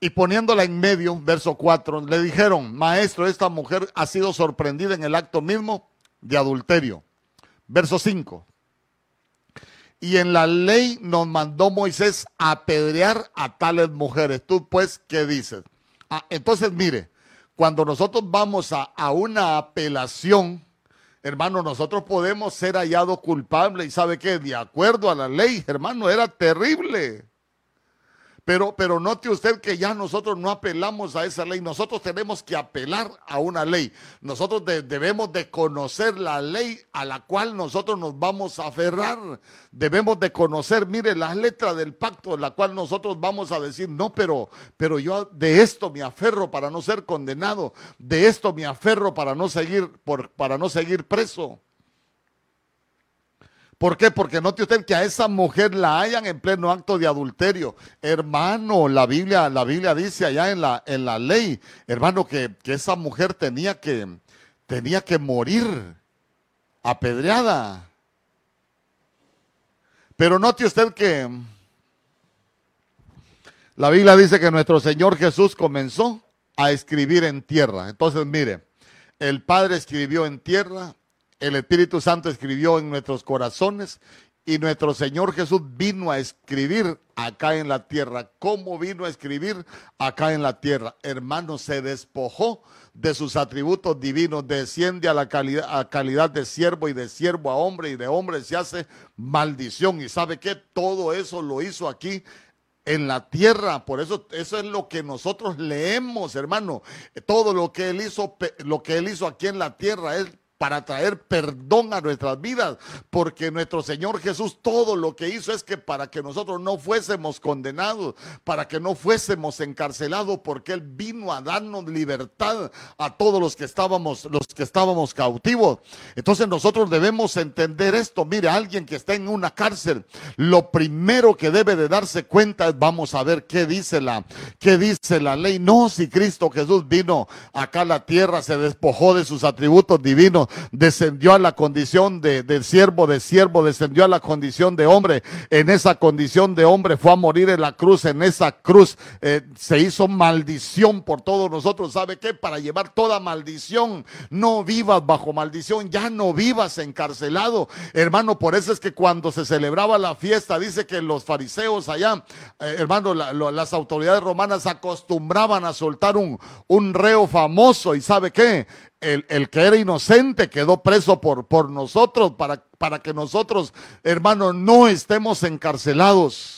S1: y poniéndola en medio, verso 4, le dijeron, maestro, esta mujer ha sido sorprendida en el acto mismo de adulterio. Verso 5. Y en la ley nos mandó Moisés apedrear a tales mujeres. Tú pues, ¿qué dices? Ah, entonces, mire, cuando nosotros vamos a, a una apelación, hermano, nosotros podemos ser hallados culpables y sabe que de acuerdo a la ley, hermano, era terrible. Pero, pero note usted que ya nosotros no apelamos a esa ley, nosotros tenemos que apelar a una ley. Nosotros debemos de conocer la ley a la cual nosotros nos vamos a aferrar. Debemos de conocer, mire, las letras del pacto en la cual nosotros vamos a decir, no, pero, pero yo de esto me aferro para no ser condenado, de esto me aferro para no seguir, por, para no seguir preso. ¿Por qué? Porque note usted que a esa mujer la hayan en pleno acto de adulterio. Hermano, la Biblia, la Biblia dice allá en la, en la ley, hermano, que, esa mujer tenía que, tenía que morir apedreada. Pero note usted que la Biblia dice que nuestro Señor Jesús comenzó a escribir en tierra. Entonces, mire, el Padre escribió en tierra, el Espíritu Santo escribió en nuestros corazones y nuestro Señor Jesús vino a escribir acá en la tierra. ¿Cómo vino a escribir acá en la tierra? Hermano, se despojó de sus atributos divinos, desciende a la calidad, a calidad de siervo y de siervo a hombre y de hombre se hace maldición. ¿Y sabe qué? Todo eso lo hizo aquí en la tierra. Por eso eso es lo que nosotros leemos, hermano. Todo lo que él hizo, lo que él hizo aquí en la tierra es para traer perdón a nuestras vidas, porque nuestro Señor Jesús todo lo que hizo es que para que nosotros no fuésemos condenados, para que no fuésemos encarcelados, porque Él vino a darnos libertad a todos los que estábamos, los que estábamos cautivos. Entonces nosotros debemos entender esto. Mire, alguien que está en una cárcel, lo primero que debe de darse cuenta es, vamos a ver qué dice la, qué dice la ley. No, si Cristo Jesús vino acá a la tierra, se despojó de sus atributos divinos, descendió a la condición de, siervo, de siervo, descendió a la condición de hombre. En esa condición de hombre fue a morir en la cruz. En esa cruz eh, se hizo maldición por todos nosotros. ¿Sabe qué? Para llevar toda maldición. No vivas bajo maldición, ya no vivas encarcelado. Hermano, por eso es que cuando se celebraba la fiesta, dice que los fariseos allá, eh, hermano, las autoridades romanas acostumbraban a soltar un, un reo famoso. ¿Y sabe qué? El, que era inocente quedó preso por, por nosotros, para, para que nosotros, hermanos, no estemos encarcelados.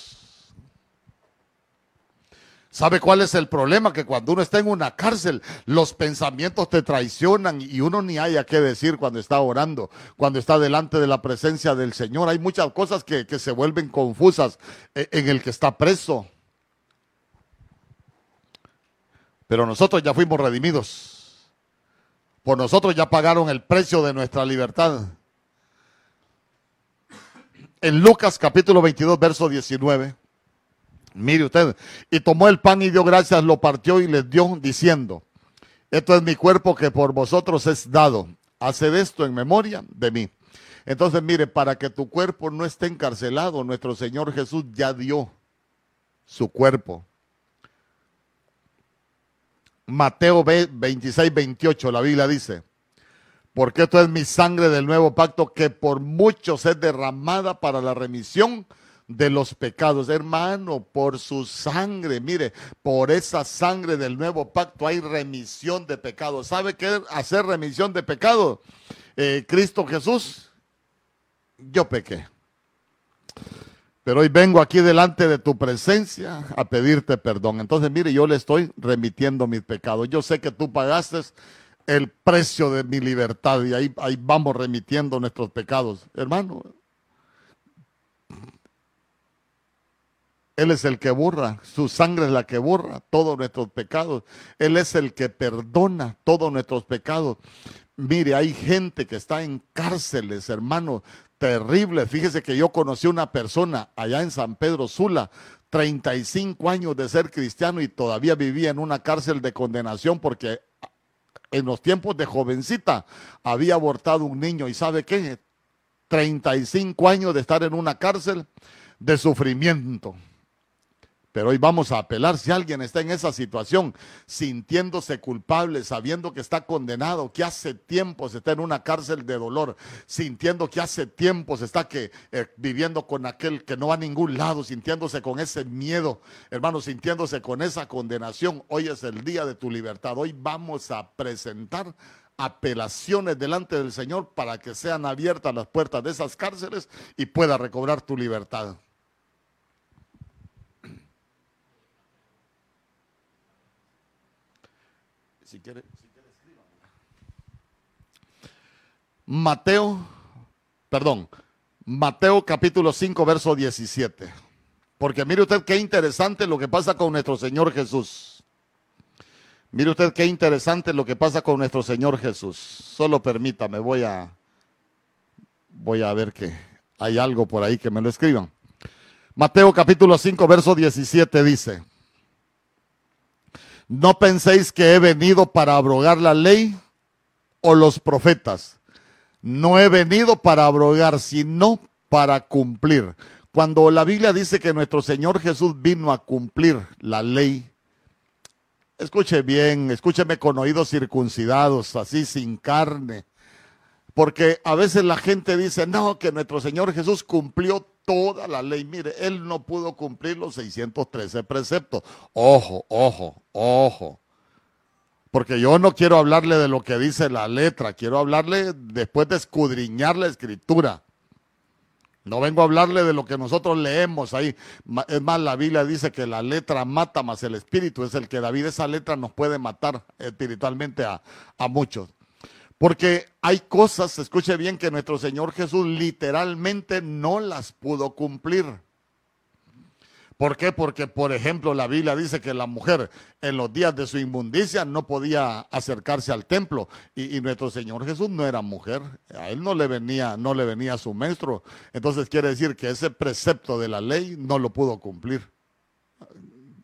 S1: ¿Sabe cuál es el problema? Que cuando uno está en una cárcel, los pensamientos te traicionan y uno ni haya qué decir cuando está orando, cuando está delante de la presencia del Señor. Hay muchas cosas que, que se vuelven confusas eh, en el que está preso. Pero nosotros ya fuimos redimidos. Por nosotros ya pagaron el precio de nuestra libertad. En Lucas capítulo 22, verso 19. Mire usted, y tomó el pan y dio gracias, lo partió y les dio diciendo, esto es mi cuerpo que por vosotros es dado. Haced esto en memoria de mí. Entonces, mire, para que tu cuerpo no esté encarcelado, nuestro Señor Jesús ya dio su cuerpo. Mateo 26, 28, la Biblia dice, porque esto es mi sangre del nuevo pacto que por muchos es derramada para la remisión de los pecados. Hermano, por su sangre, mire, por esa sangre del nuevo pacto hay remisión de pecados. ¿Sabe qué hacer remisión de pecados? Eh, Cristo Jesús, yo pequé. Pero hoy vengo aquí delante de tu presencia a pedirte perdón. Entonces, mire, yo le estoy remitiendo mis pecados. Yo sé que tú pagaste el precio de mi libertad y ahí, ahí vamos remitiendo nuestros pecados. Hermano, Él es el que borra, su sangre es la que borra todos nuestros pecados. Él es el que perdona todos nuestros pecados. Mire, hay gente que está en cárceles, hermano, terrible. Fíjese que yo conocí una persona allá en San Pedro Sula, 35 años de ser cristiano y todavía vivía en una cárcel de condenación porque en los tiempos de jovencita había abortado un niño y sabe qué, 35 años de estar en una cárcel de sufrimiento. Pero hoy vamos a apelar si alguien está en esa situación, sintiéndose culpable, sabiendo que está condenado, que hace tiempo se está en una cárcel de dolor, sintiendo que hace tiempo se está que, eh, viviendo con aquel que no va a ningún lado, sintiéndose con ese miedo, hermano, sintiéndose con esa condenación. Hoy es el día de tu libertad. Hoy vamos a presentar apelaciones delante del Señor para que sean abiertas las puertas de esas cárceles y pueda recobrar tu libertad. Si quiere, Mateo, perdón, Mateo capítulo 5, verso 17. Porque mire usted qué interesante lo que pasa con nuestro Señor Jesús. Mire usted qué interesante lo que pasa con nuestro Señor Jesús. Solo permítame, voy a voy a ver que hay algo por ahí que me lo escriban. Mateo capítulo 5, verso 17 dice, no penséis que he venido para abrogar la ley o los profetas. No he venido para abrogar, sino para cumplir. Cuando la Biblia dice que nuestro Señor Jesús vino a cumplir la ley, escuche bien, escúcheme con oídos circuncidados, así sin carne. Porque a veces la gente dice, no, que nuestro Señor Jesús cumplió toda la ley. Mire, él no pudo cumplir los 613 preceptos. Ojo, ojo, ojo. Porque yo no quiero hablarle de lo que dice la letra, quiero hablarle después de escudriñar la escritura. No vengo a hablarle de lo que nosotros leemos ahí. Es más, la Biblia dice que la letra mata, más el espíritu es el que David, esa letra nos puede matar espiritualmente a, a muchos. Porque hay cosas, escuche bien, que nuestro Señor Jesús literalmente no las pudo cumplir. ¿Por qué? Porque, por ejemplo, la Biblia dice que la mujer en los días de su inmundicia no podía acercarse al templo y, nuestro Señor Jesús no era mujer, a él no le venía, no le venía su menstruo. Entonces quiere decir que ese precepto de la ley no lo pudo cumplir.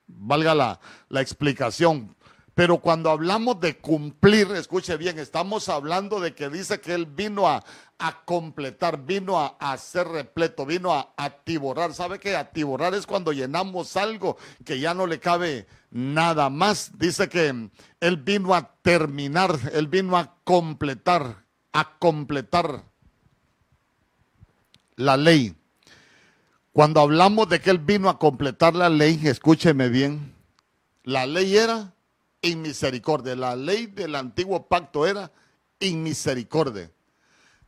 S1: Valga la, la explicación. Pero cuando hablamos de cumplir, escuche bien, estamos hablando de que dice que Él vino a, completar, vino a, hacer repleto, vino a atiborrar. ¿Sabe qué? Atiborrar es cuando llenamos algo que ya no le cabe nada más. Dice que Él vino a terminar, Él vino a completar, a completar la ley. Cuando hablamos de que Él vino a completar la ley, escúcheme bien, la ley era misericordia. La ley del antiguo pacto era inmisericordia.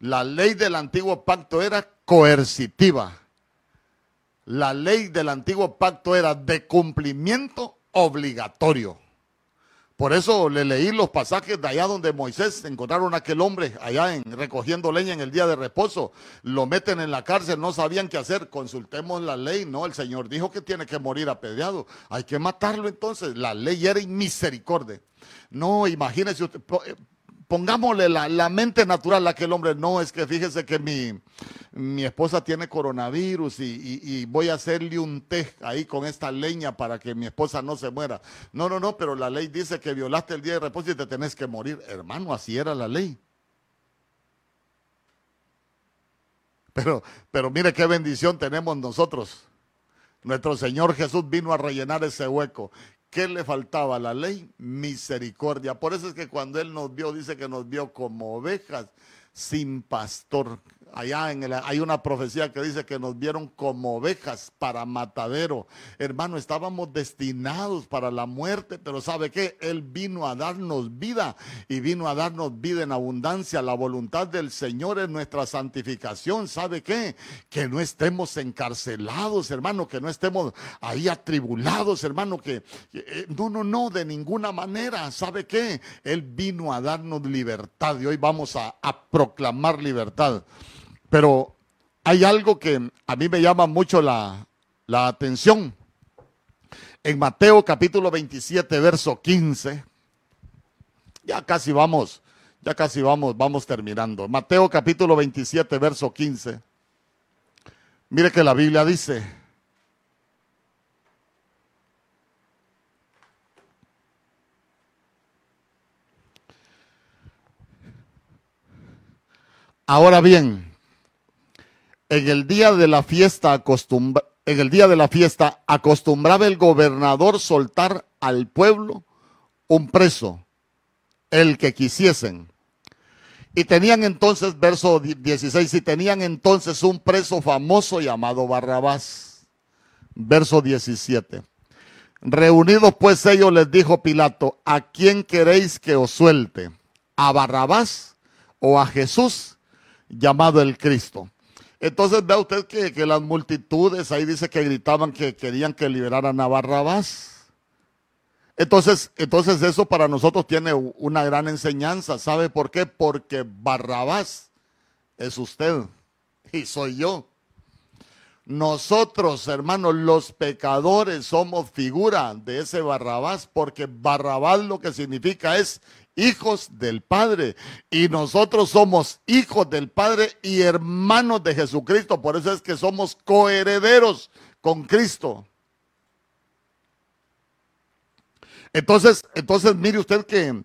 S1: La ley del antiguo pacto era coercitiva. La ley del antiguo pacto era de cumplimiento obligatorio. Por eso le leí los pasajes de allá donde Moisés encontraron a aquel hombre allá en, recogiendo leña en el día de reposo. Lo meten en la cárcel, no sabían qué hacer. Consultemos la ley. No, el Señor dijo que tiene que morir apedreado. Hay que matarlo entonces. La ley era inmisericordia. No, imagínese usted, eh, pongámosle la, mente natural a aquel hombre. No, es que fíjese que mi, mi esposa tiene coronavirus y, voy a hacerle un té ahí con esta leña para que mi esposa no se muera. No, no, no, pero la ley dice que violaste el día de reposo y te tenés que morir. Hermano, así era la ley. Pero, pero mire qué bendición tenemos nosotros. Nuestro Señor Jesús vino a rellenar ese hueco. ¿Qué le faltaba a la ley? Misericordia. Por eso es que cuando Él nos vio, dice que nos vio como ovejas sin pastor allá en el, hay una profecía que dice que nos vieron como ovejas para matadero. Hermano, estábamos destinados para la muerte, pero ¿sabe qué? Él vino a darnos vida y vino a darnos vida en abundancia. La voluntad del Señor es nuestra santificación. ¿Sabe qué? Que no estemos encarcelados, hermano, que no estemos ahí atribulados, hermano, que eh, no, no, no, de ninguna manera. ¿Sabe qué? Él vino a darnos libertad y hoy vamos a, a proclamar libertad. Pero hay algo que a mí me llama mucho la, atención. En Mateo capítulo 27, verso 15, ya casi vamos, ya casi vamos, vamos terminando. Mateo capítulo 27, verso 15. Mire que la Biblia dice, Ahora bien, en el día de la fiesta acostumbraba el gobernador soltar al pueblo un preso, el que quisiesen. Y tenían entonces, verso 16, y tenían entonces un preso famoso llamado Barrabás. Verso 17. Reunidos pues ellos les dijo Pilato, ¿a quién queréis que os suelte? ¿A Barrabás o a Jesús llamado el Cristo? Entonces ve usted que, que las multitudes, ahí dice que gritaban que querían que liberaran a Barrabás. Entonces, entonces eso para nosotros tiene una gran enseñanza. ¿Sabe por qué? Porque Barrabás es usted y soy yo. Nosotros, hermanos, los pecadores somos figura de ese Barrabás, porque Barrabás lo que significa es hijos del Padre. Y nosotros somos hijos del Padre y hermanos de Jesucristo. Por eso es que somos coherederos con Cristo. Entonces, entonces mire usted que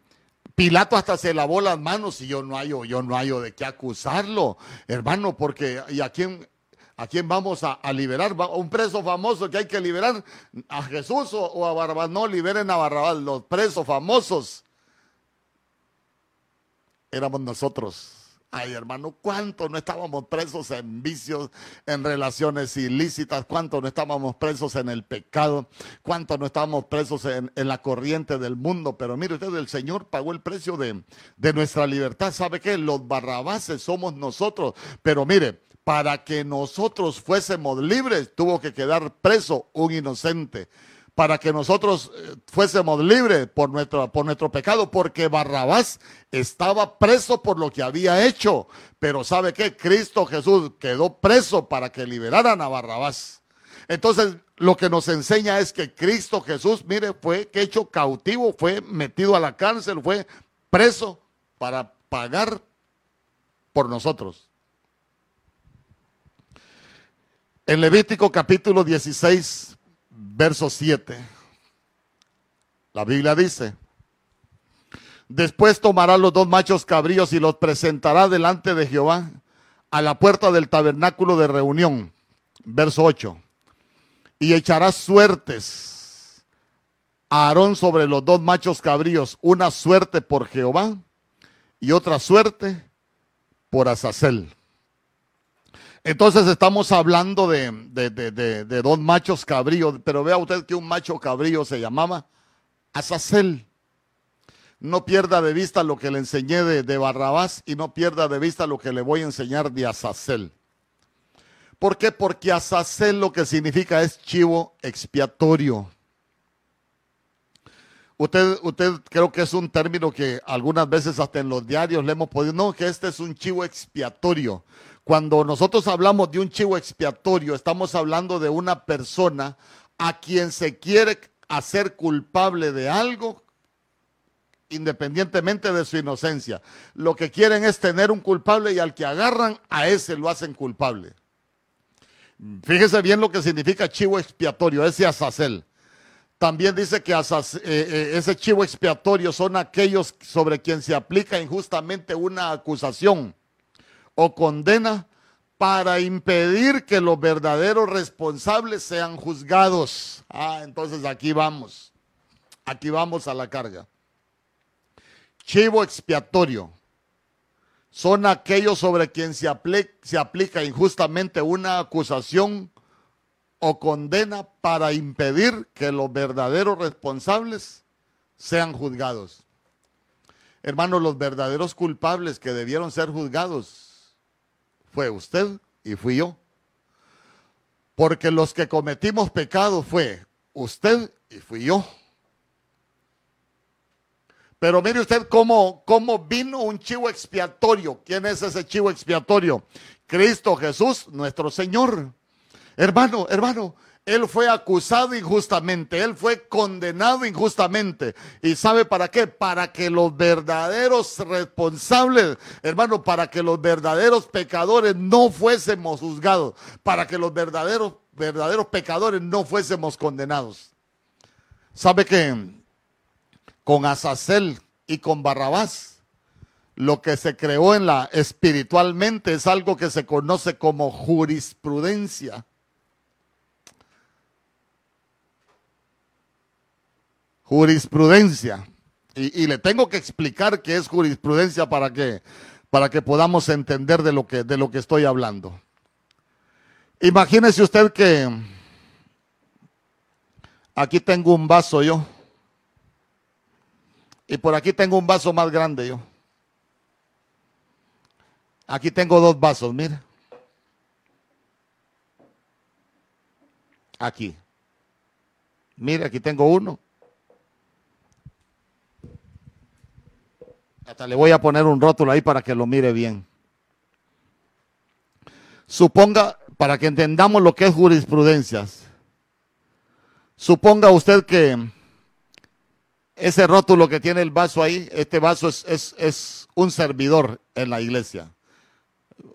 S1: Pilato hasta se lavó las manos y yo no hallo, yo no hallo de qué acusarlo, hermano, porque ¿y a quién, a quién vamos a, liberar? Un preso famoso que hay que liberar a Jesús o, o a Barrabás. No, liberen a Barrabás, los presos famosos éramos nosotros. Ay, hermano, ¿cuánto no estábamos presos en vicios, en relaciones ilícitas? ¿Cuánto no estábamos presos en el pecado? ¿Cuánto no estábamos presos en, la corriente del mundo? Pero mire usted, el Señor pagó el precio de, de nuestra libertad. ¿Sabe qué? Los barrabases somos nosotros. Pero mire, para que nosotros fuésemos libres, tuvo que quedar preso un inocente para que nosotros eh, fuésemos libres por nuestro, por nuestro pecado, porque Barrabás estaba preso por lo que había hecho. Pero ¿sabe qué? Cristo Jesús quedó preso para que liberaran a Barrabás. Entonces, lo que nos enseña es que Cristo Jesús, mire, fue hecho cautivo, fue metido a la cárcel, fue preso para pagar por nosotros. En Levítico capítulo 16, verso 7. La Biblia dice, después tomará los dos machos cabríos y los presentará delante de Jehová a la puerta del tabernáculo de reunión. Verso 8. Y echará suertes a Aarón sobre los dos machos cabríos, una suerte por Jehová y otra suerte por Azazel. Entonces estamos hablando de, dos machos cabríos, pero vea usted que un macho cabrío se llamaba Azazel. No pierda de vista lo que le enseñé de, Barrabás y no pierda de vista lo que le voy a enseñar de Azazel. ¿Por qué? Porque Azazel lo que significa es chivo expiatorio. Usted, usted creo que es un término que algunas veces hasta en los diarios le hemos podido, no, que este es un chivo expiatorio. Cuando nosotros hablamos de un chivo expiatorio, estamos hablando de una persona a quien se quiere hacer culpable de algo independientemente de su inocencia. Lo que quieren es tener un culpable y al que agarran, a ese lo hacen culpable. Fíjese bien lo que significa chivo expiatorio, ese azazel. También dice que eh, eh, ese chivo expiatorio son aquellos sobre quien se aplica injustamente una acusación o condena para impedir que los verdaderos responsables sean juzgados. Ah, entonces aquí vamos. Aquí vamos a la carga. Chivo expiatorio. Son aquellos sobre quien se, se aplica injustamente una acusación o condena para impedir que los verdaderos responsables sean juzgados. Hermanos, los verdaderos culpables que debieron ser juzgados fue usted y fui yo. Porque los que cometimos pecado fue usted y fui yo. Pero mire usted cómo, cómo vino un chivo expiatorio. ¿Quién es ese chivo expiatorio? Cristo Jesús, nuestro Señor. Hermano, hermano, él fue acusado injustamente, él fue condenado injustamente. ¿Y sabe para qué? Para que los verdaderos responsables, hermano, para que los verdaderos pecadores no fuésemos juzgados, para que los verdaderos, verdaderos pecadores no fuésemos condenados. ¿Sabe que con Azazel y con Barrabás, lo que se creó en la espiritualmente es algo que se conoce como jurisprudencia. Jurisprudencia. Y, le tengo que explicar qué es jurisprudencia para que, para que podamos entender de lo que, de lo que estoy hablando. Imagínese usted que aquí tengo un vaso yo. Y por aquí tengo un vaso más grande yo. Aquí tengo dos vasos, mire. Aquí. Mire, aquí tengo uno. Hasta le voy a poner un rótulo ahí para que lo mire bien. Suponga, para que entendamos lo que es jurisprudencias, suponga usted que ese rótulo que tiene el vaso ahí, este vaso es, es un servidor en la iglesia.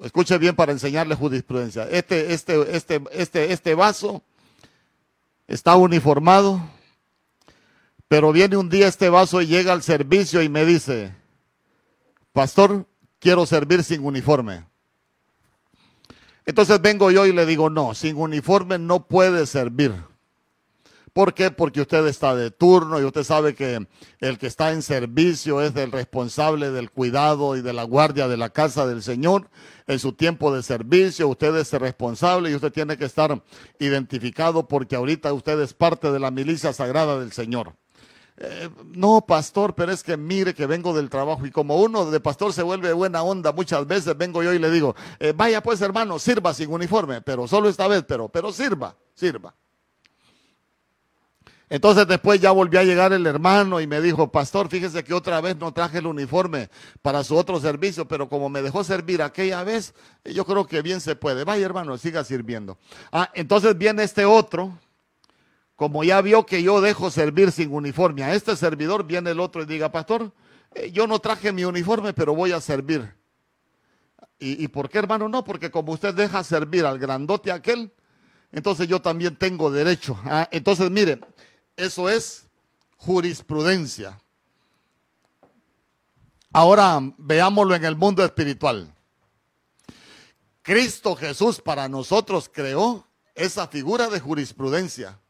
S1: Escuche bien para enseñarle jurisprudencia. Este, este, este, este, este vaso está uniformado, pero viene un día este vaso y llega al servicio y me dice, pastor, quiero servir sin uniforme. Entonces vengo yo y le digo, no, sin uniforme no puede servir. ¿Por qué? Porque usted está de turno y usted sabe que el que está en servicio es el responsable del cuidado y de la guardia de la casa del Señor. En su tiempo de servicio, usted es el responsable y usted tiene que estar identificado porque ahorita usted es parte de la milicia sagrada del Señor. Eh, no, pastor, pero es que mire que vengo del trabajo y como uno de pastor se vuelve buena onda, muchas veces vengo yo y le digo, eh, vaya pues hermano, sirva sin uniforme, pero solo esta vez, pero, pero sirva, sirva. Entonces después ya volvió a llegar el hermano y me dijo, pastor, fíjese que otra vez no traje el uniforme para su otro servicio, pero como me dejó servir aquella vez, yo creo que bien se puede. Vaya hermano, siga sirviendo. Ah, entonces viene este otro, como ya vio que yo dejo servir sin uniforme a este servidor, viene el otro y diga, pastor, eh, yo no traje mi uniforme, pero voy a servir. ¿Y, ¿Y por qué hermano? No, porque como usted deja servir al grandote aquel, entonces yo también tengo derecho. Ah, entonces mire, eso es jurisprudencia. Ahora veámoslo en el mundo espiritual. Cristo Jesús para nosotros creó esa figura de jurisprudencia,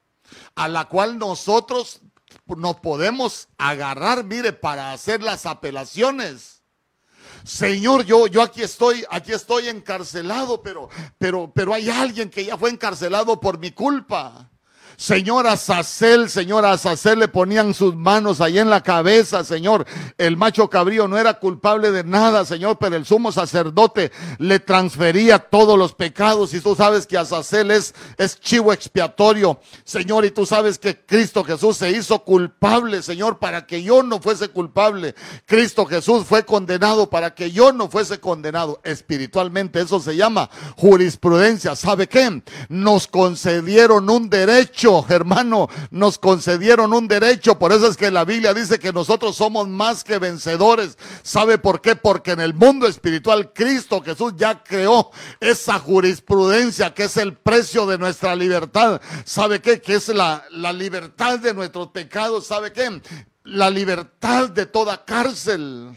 S1: a la cual nosotros nos podemos agarrar, mire, para hacer las apelaciones. Señor, yo, yo aquí estoy, aquí estoy encarcelado, pero, pero, pero hay alguien que ya fue encarcelado por mi culpa. Señor Azazel, señor Azazel le ponían sus manos ahí en la cabeza, Señor. El macho cabrío no era culpable de nada, Señor, pero el sumo sacerdote le transfería todos los pecados. Y tú sabes que Azazel es, es chivo expiatorio, Señor, y tú sabes que Cristo Jesús se hizo culpable, Señor, para que yo no fuese culpable. Cristo Jesús fue condenado para que yo no fuese condenado espiritualmente. Eso se llama jurisprudencia. ¿Sabe qué? Nos concedieron un derecho hermano, nos concedieron un derecho. Por eso es que la Biblia dice que nosotros somos más que vencedores. ¿Sabe por qué? Porque en el mundo espiritual Cristo Jesús ya creó esa jurisprudencia que es el precio de nuestra libertad. ¿Sabe qué? Que es la, la libertad de nuestros pecados. ¿Sabe qué? La libertad de toda cárcel.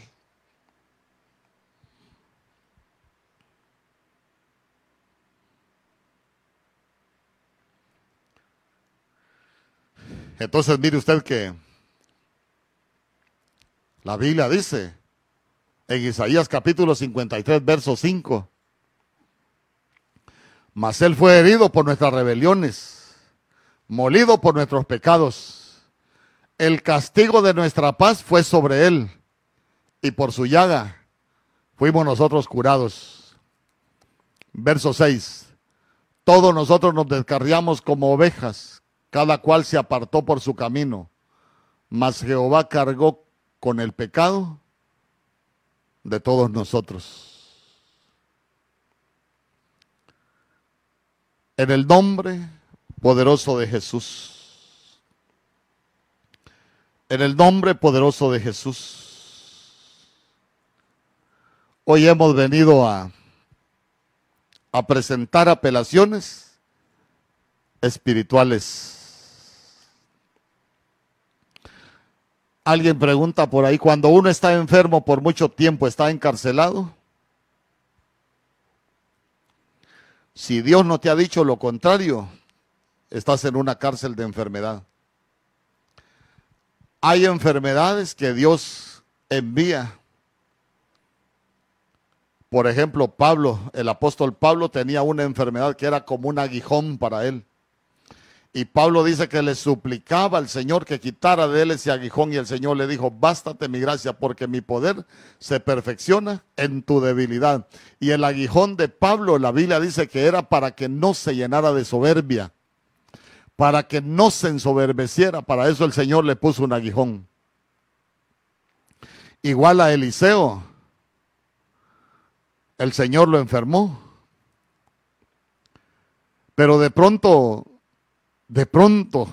S1: Entonces mire usted que la Biblia dice en Isaías capítulo 53, verso 5, mas él fue herido por nuestras rebeliones, molido por nuestros pecados. El castigo de nuestra paz fue sobre él, y por su llaga fuimos nosotros curados. Verso 6. Todos nosotros nos descarriamos como ovejas cada cual se apartó por su camino, mas Jehová cargó con el pecado de todos nosotros. En el nombre poderoso de Jesús. En el nombre poderoso de Jesús. Hoy hemos venido a, presentar apelaciones espirituales Alguien pregunta por ahí, cuando uno está enfermo por mucho tiempo, ¿está encarcelado? Si Dios no te ha dicho lo contrario, estás en una cárcel de enfermedad. Hay enfermedades que Dios envía. Por ejemplo, Pablo, el apóstol Pablo tenía una enfermedad que era como un aguijón para él. Y Pablo dice que le suplicaba al Señor que quitara de él ese aguijón y el Señor le dijo, bástate mi gracia porque mi poder se perfecciona en tu debilidad. Y el aguijón de Pablo, la Biblia dice que era para que no se llenara de soberbia, para que no se ensoberbeciera. Para eso el Señor le puso un aguijón. Igual a Eliseo, el Señor lo enfermó. Pero de pronto de pronto,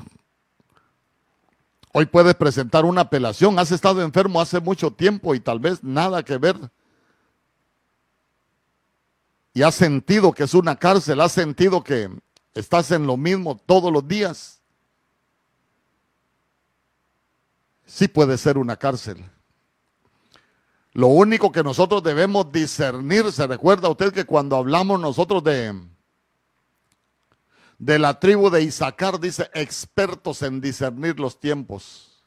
S1: hoy puedes presentar una apelación. Has estado enfermo hace mucho tiempo y tal vez nada que ver. Y has sentido que es una cárcel, has sentido que estás en lo mismo todos los días. Sí puede ser una cárcel. Lo único que nosotros debemos discernir, se recuerda usted que cuando hablamos nosotros de de la tribu de Isaacar, dice, expertos en discernir los tiempos.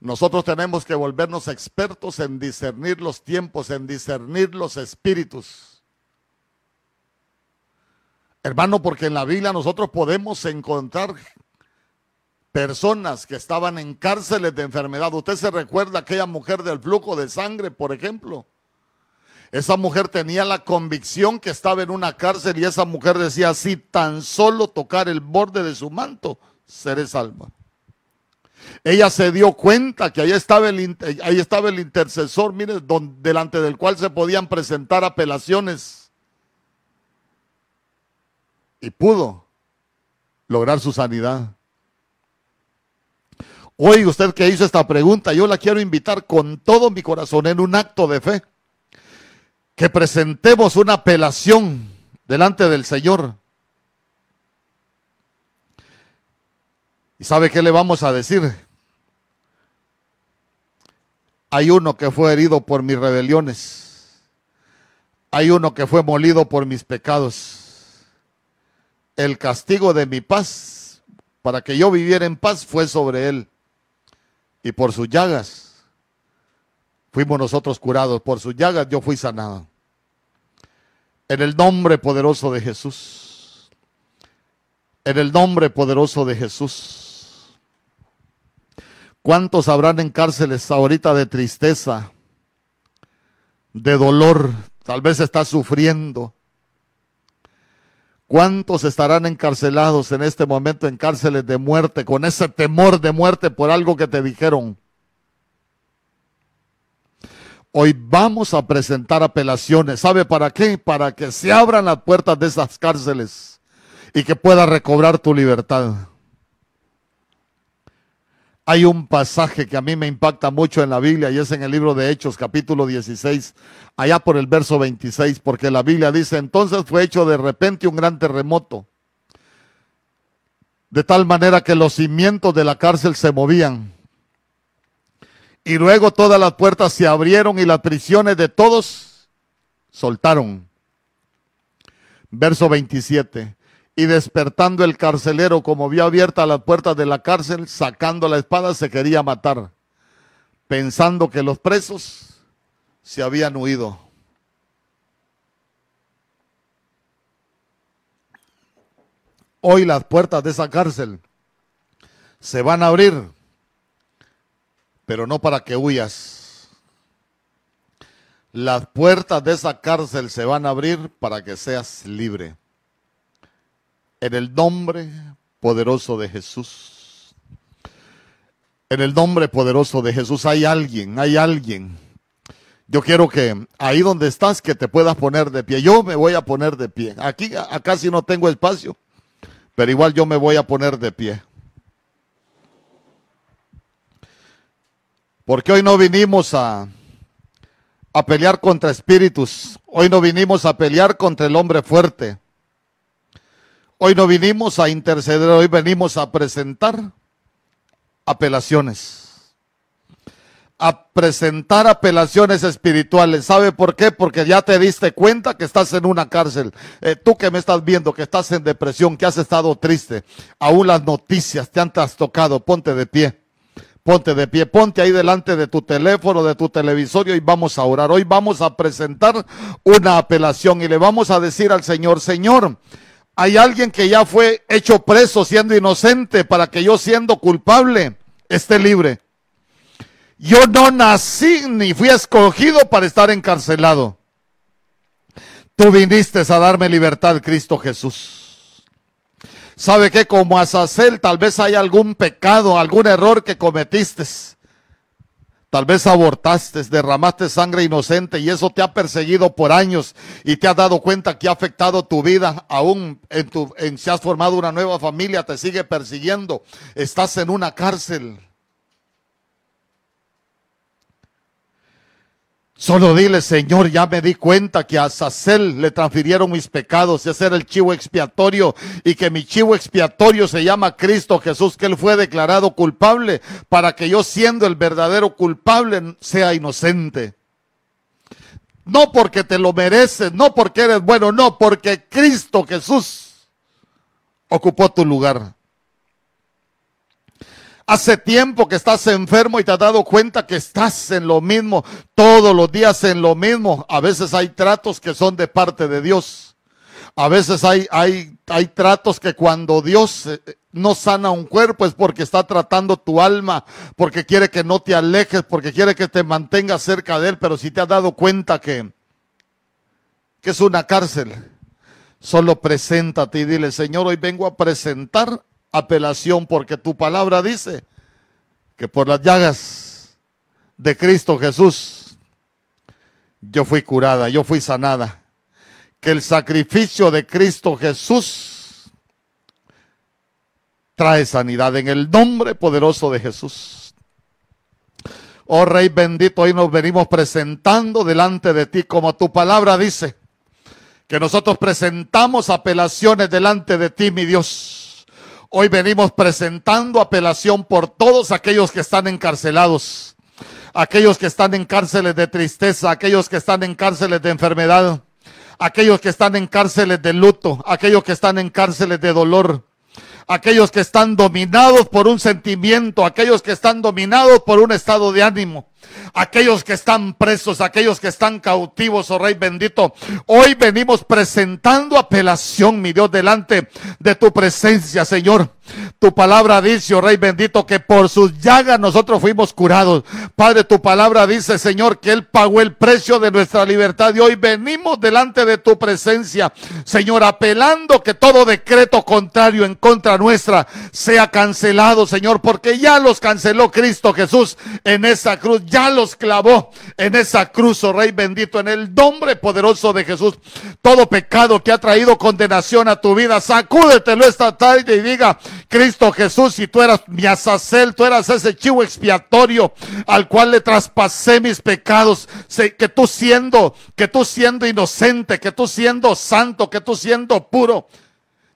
S1: Nosotros tenemos que volvernos expertos en discernir los tiempos, en discernir los espíritus. Hermano, porque en la Biblia nosotros podemos encontrar personas que estaban en cárceles de enfermedad. Usted se recuerda aquella mujer del flujo de sangre, por ejemplo. Esa mujer tenía la convicción que estaba en una cárcel y esa mujer decía, si tan solo tocar el borde de su manto, seré salva. Ella se dio cuenta que ahí estaba el, estaba el intercesor, mire, delante del cual se podían presentar apelaciones. Y pudo lograr su sanidad. Hoy usted que hizo esta pregunta, yo la quiero invitar con todo mi corazón en un acto de fe que presentemos una apelación delante del Señor. ¿Y sabe qué le vamos a decir? Hay uno que fue herido por mis rebeliones. Hay uno que fue molido por mis pecados. El castigo de mi paz, para que yo viviera en paz, fue sobre él. Y por sus llagas fuimos nosotros curados. Por sus llagas yo fui sanado. En el nombre poderoso de Jesús. En el nombre poderoso de Jesús. ¿Cuántos habrán en cárceles ahorita de tristeza, de dolor? Tal vez está sufriendo. ¿Cuántos estarán encarcelados en este momento en cárceles de muerte, con ese temor de muerte por algo que te dijeron? Hoy vamos a presentar apelaciones. ¿Sabe para qué? Para que se abran las puertas de esas cárceles y que pueda recobrar tu libertad. Hay un pasaje que a mí me impacta mucho en la Biblia y es en el libro de Hechos capítulo 16, allá por el verso 26, porque la Biblia dice, entonces fue hecho de repente un gran terremoto, de tal manera que los cimientos de la cárcel se movían y luego todas las puertas se abrieron y las prisiones de todos soltaron. Verso 27. Y despertando el carcelero, como vio abiertas las puertas de la cárcel, sacando la espada, se quería matar, pensando que los presos se habían huido. Hoy las puertas de esa cárcel se van a abrir pero no para que huyas. Las puertas de esa cárcel se van a abrir para que seas libre. En el nombre poderoso de Jesús. En el nombre poderoso de Jesús hay alguien, hay alguien. Yo quiero que ahí donde estás que te puedas poner de pie. Yo me voy a poner de pie. Aquí acá no tengo espacio, pero igual yo me voy a poner de pie. Porque hoy no vinimos a, a pelear contra espíritus. Hoy no vinimos a pelear contra el hombre fuerte. Hoy no vinimos a interceder, hoy venimos a presentar apelaciones. A presentar apelaciones espirituales. ¿Sabe por qué? Porque ya te diste cuenta que estás en una cárcel. Eh, tú que me estás viendo, que estás en depresión, que has estado triste. Aún las noticias te han trastocado. Ponte de pie Ponte de pie, ponte ahí delante de tu teléfono, de tu televisorio y vamos a orar. Hoy vamos a presentar una apelación y le vamos a decir al Señor, Señor, hay alguien que ya fue hecho preso siendo inocente para que yo siendo culpable esté libre. Yo no nací ni fui escogido para estar encarcelado. Tú viniste a darme libertad, Cristo Jesús. ¿Sabe que Como Azazel tal vez hay algún pecado, algún error que cometiste. Tal vez abortaste, derramaste sangre inocente y eso te ha perseguido por años y te has dado cuenta que ha afectado tu vida, aún en tu, en, si has formado una nueva familia, te sigue persiguiendo, estás en una cárcel. Solo dile, Señor, ya me di cuenta que a Sacel le transfirieron mis pecados y hacer el chivo expiatorio y que mi chivo expiatorio se llama Cristo Jesús, que Él fue declarado culpable para que yo siendo el verdadero culpable sea inocente. No porque te lo mereces, no porque eres bueno, no, porque Cristo Jesús ocupó tu lugar. Hace tiempo que estás enfermo y te has dado cuenta que estás en lo mismo, todos los días en lo mismo. A veces hay tratos que son de parte de Dios. A veces hay, hay, hay tratos que cuando Dios eh, no sana un cuerpo es porque está tratando tu alma, porque quiere que no te alejes, porque quiere que te mantengas cerca de Él. Pero si te has dado cuenta que, que es una cárcel, solo preséntate y dile, Señor, hoy vengo a presentar apelación porque tu palabra dice que por las llagas de Cristo Jesús yo fui curada, yo fui sanada. Que el sacrificio de Cristo Jesús trae sanidad en el nombre poderoso de Jesús. Oh Rey bendito, hoy nos venimos presentando delante de ti como tu palabra dice, que nosotros presentamos apelaciones delante de ti, mi Dios Hoy venimos presentando apelación por todos aquellos que están encarcelados, aquellos que están en cárceles de tristeza, aquellos que están en cárceles de enfermedad, aquellos que están en cárceles de luto, aquellos que están en cárceles de dolor, aquellos que están dominados por un sentimiento, aquellos que están dominados por un estado de ánimo aquellos que están presos, aquellos que están cautivos, oh Rey bendito. Hoy venimos presentando apelación, mi Dios, delante de tu presencia, Señor. Tu palabra dice, oh Rey bendito, que por sus llagas nosotros fuimos curados. Padre, tu palabra dice, Señor, que Él pagó el precio de nuestra libertad y hoy venimos delante de tu presencia, Señor, apelando que todo decreto contrario en contra nuestra sea cancelado, Señor, porque ya los canceló Cristo Jesús en esa cruz ya los clavó en esa cruz, oh Rey bendito, en el nombre poderoso de Jesús. Todo pecado que ha traído condenación a tu vida, sacúdetelo esta tarde y diga, Cristo Jesús, si tú eras mi azacel, tú eras ese chivo expiatorio al cual le traspasé mis pecados, que tú siendo, que tú siendo inocente, que tú siendo santo, que tú siendo puro,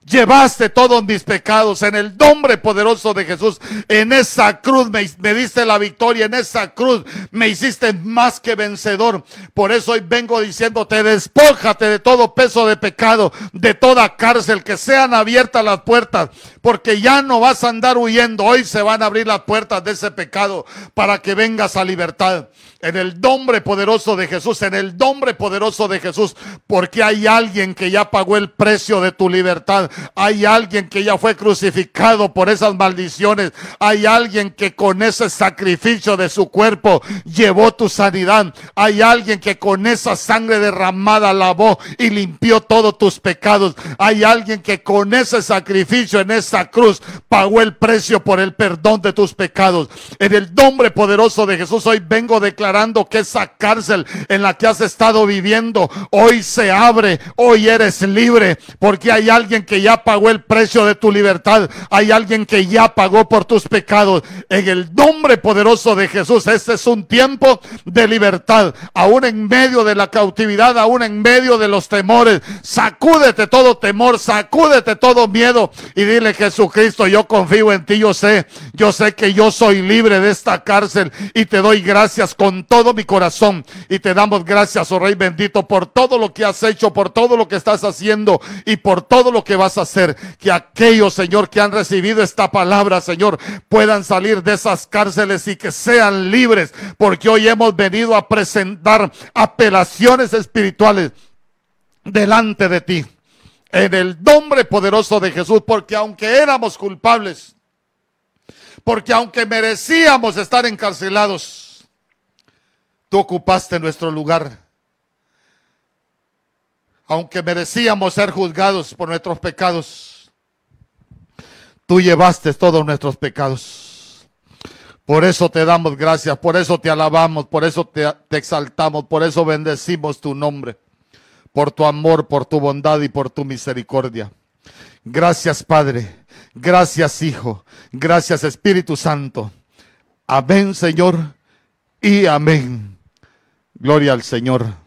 S1: Llevaste todos mis pecados en el nombre poderoso de Jesús. En esa cruz me, diste la victoria. En esa cruz me hiciste más que vencedor. Por eso hoy vengo diciéndote, despójate de todo peso de pecado, de toda cárcel, que sean abiertas las puertas, porque ya no vas a andar huyendo. Hoy se van a abrir las puertas de ese pecado para que vengas a libertad. En el nombre poderoso de Jesús, en el nombre poderoso de Jesús, porque hay alguien que ya pagó el precio de tu libertad. Hay alguien que ya fue crucificado por esas maldiciones. Hay alguien que con ese sacrificio de su cuerpo llevó tu sanidad. Hay alguien que con esa sangre derramada lavó y limpió todos tus pecados. Hay alguien que con ese sacrificio en esa cruz pagó el precio por el perdón de tus pecados. En el nombre poderoso de Jesús, hoy vengo a declarar que esa cárcel en la que has estado viviendo hoy se abre, hoy eres libre, porque hay alguien que ya pagó el precio de tu libertad, hay alguien que ya pagó por tus pecados. En el nombre poderoso de Jesús, este es un tiempo de libertad, aún en medio de la cautividad, aún en medio de los temores. Sacúdete todo temor, sacúdete todo miedo y dile Jesucristo, yo confío en ti, yo sé, yo sé que yo soy libre de esta cárcel y te doy gracias con todo mi corazón y te damos gracias, oh Rey bendito, por todo lo que has hecho, por todo lo que estás haciendo y por todo lo que vas hacer que aquellos, Señor, que han recibido esta palabra, Señor, puedan salir de esas cárceles y que sean libres, porque hoy hemos venido a presentar apelaciones espirituales delante de ti. En el nombre poderoso de Jesús, porque aunque éramos culpables, porque aunque merecíamos estar encarcelados, tú ocupaste nuestro lugar. Aunque merecíamos ser juzgados por nuestros pecados, tú llevaste todos nuestros pecados. Por eso te damos gracias, por eso te alabamos, por eso te, te exaltamos, por eso bendecimos tu nombre por tu amor, por tu bondad y por tu misericordia. Gracias Padre, gracias Hijo, gracias Espíritu Santo. Amén Señor y amén. Gloria al Señor.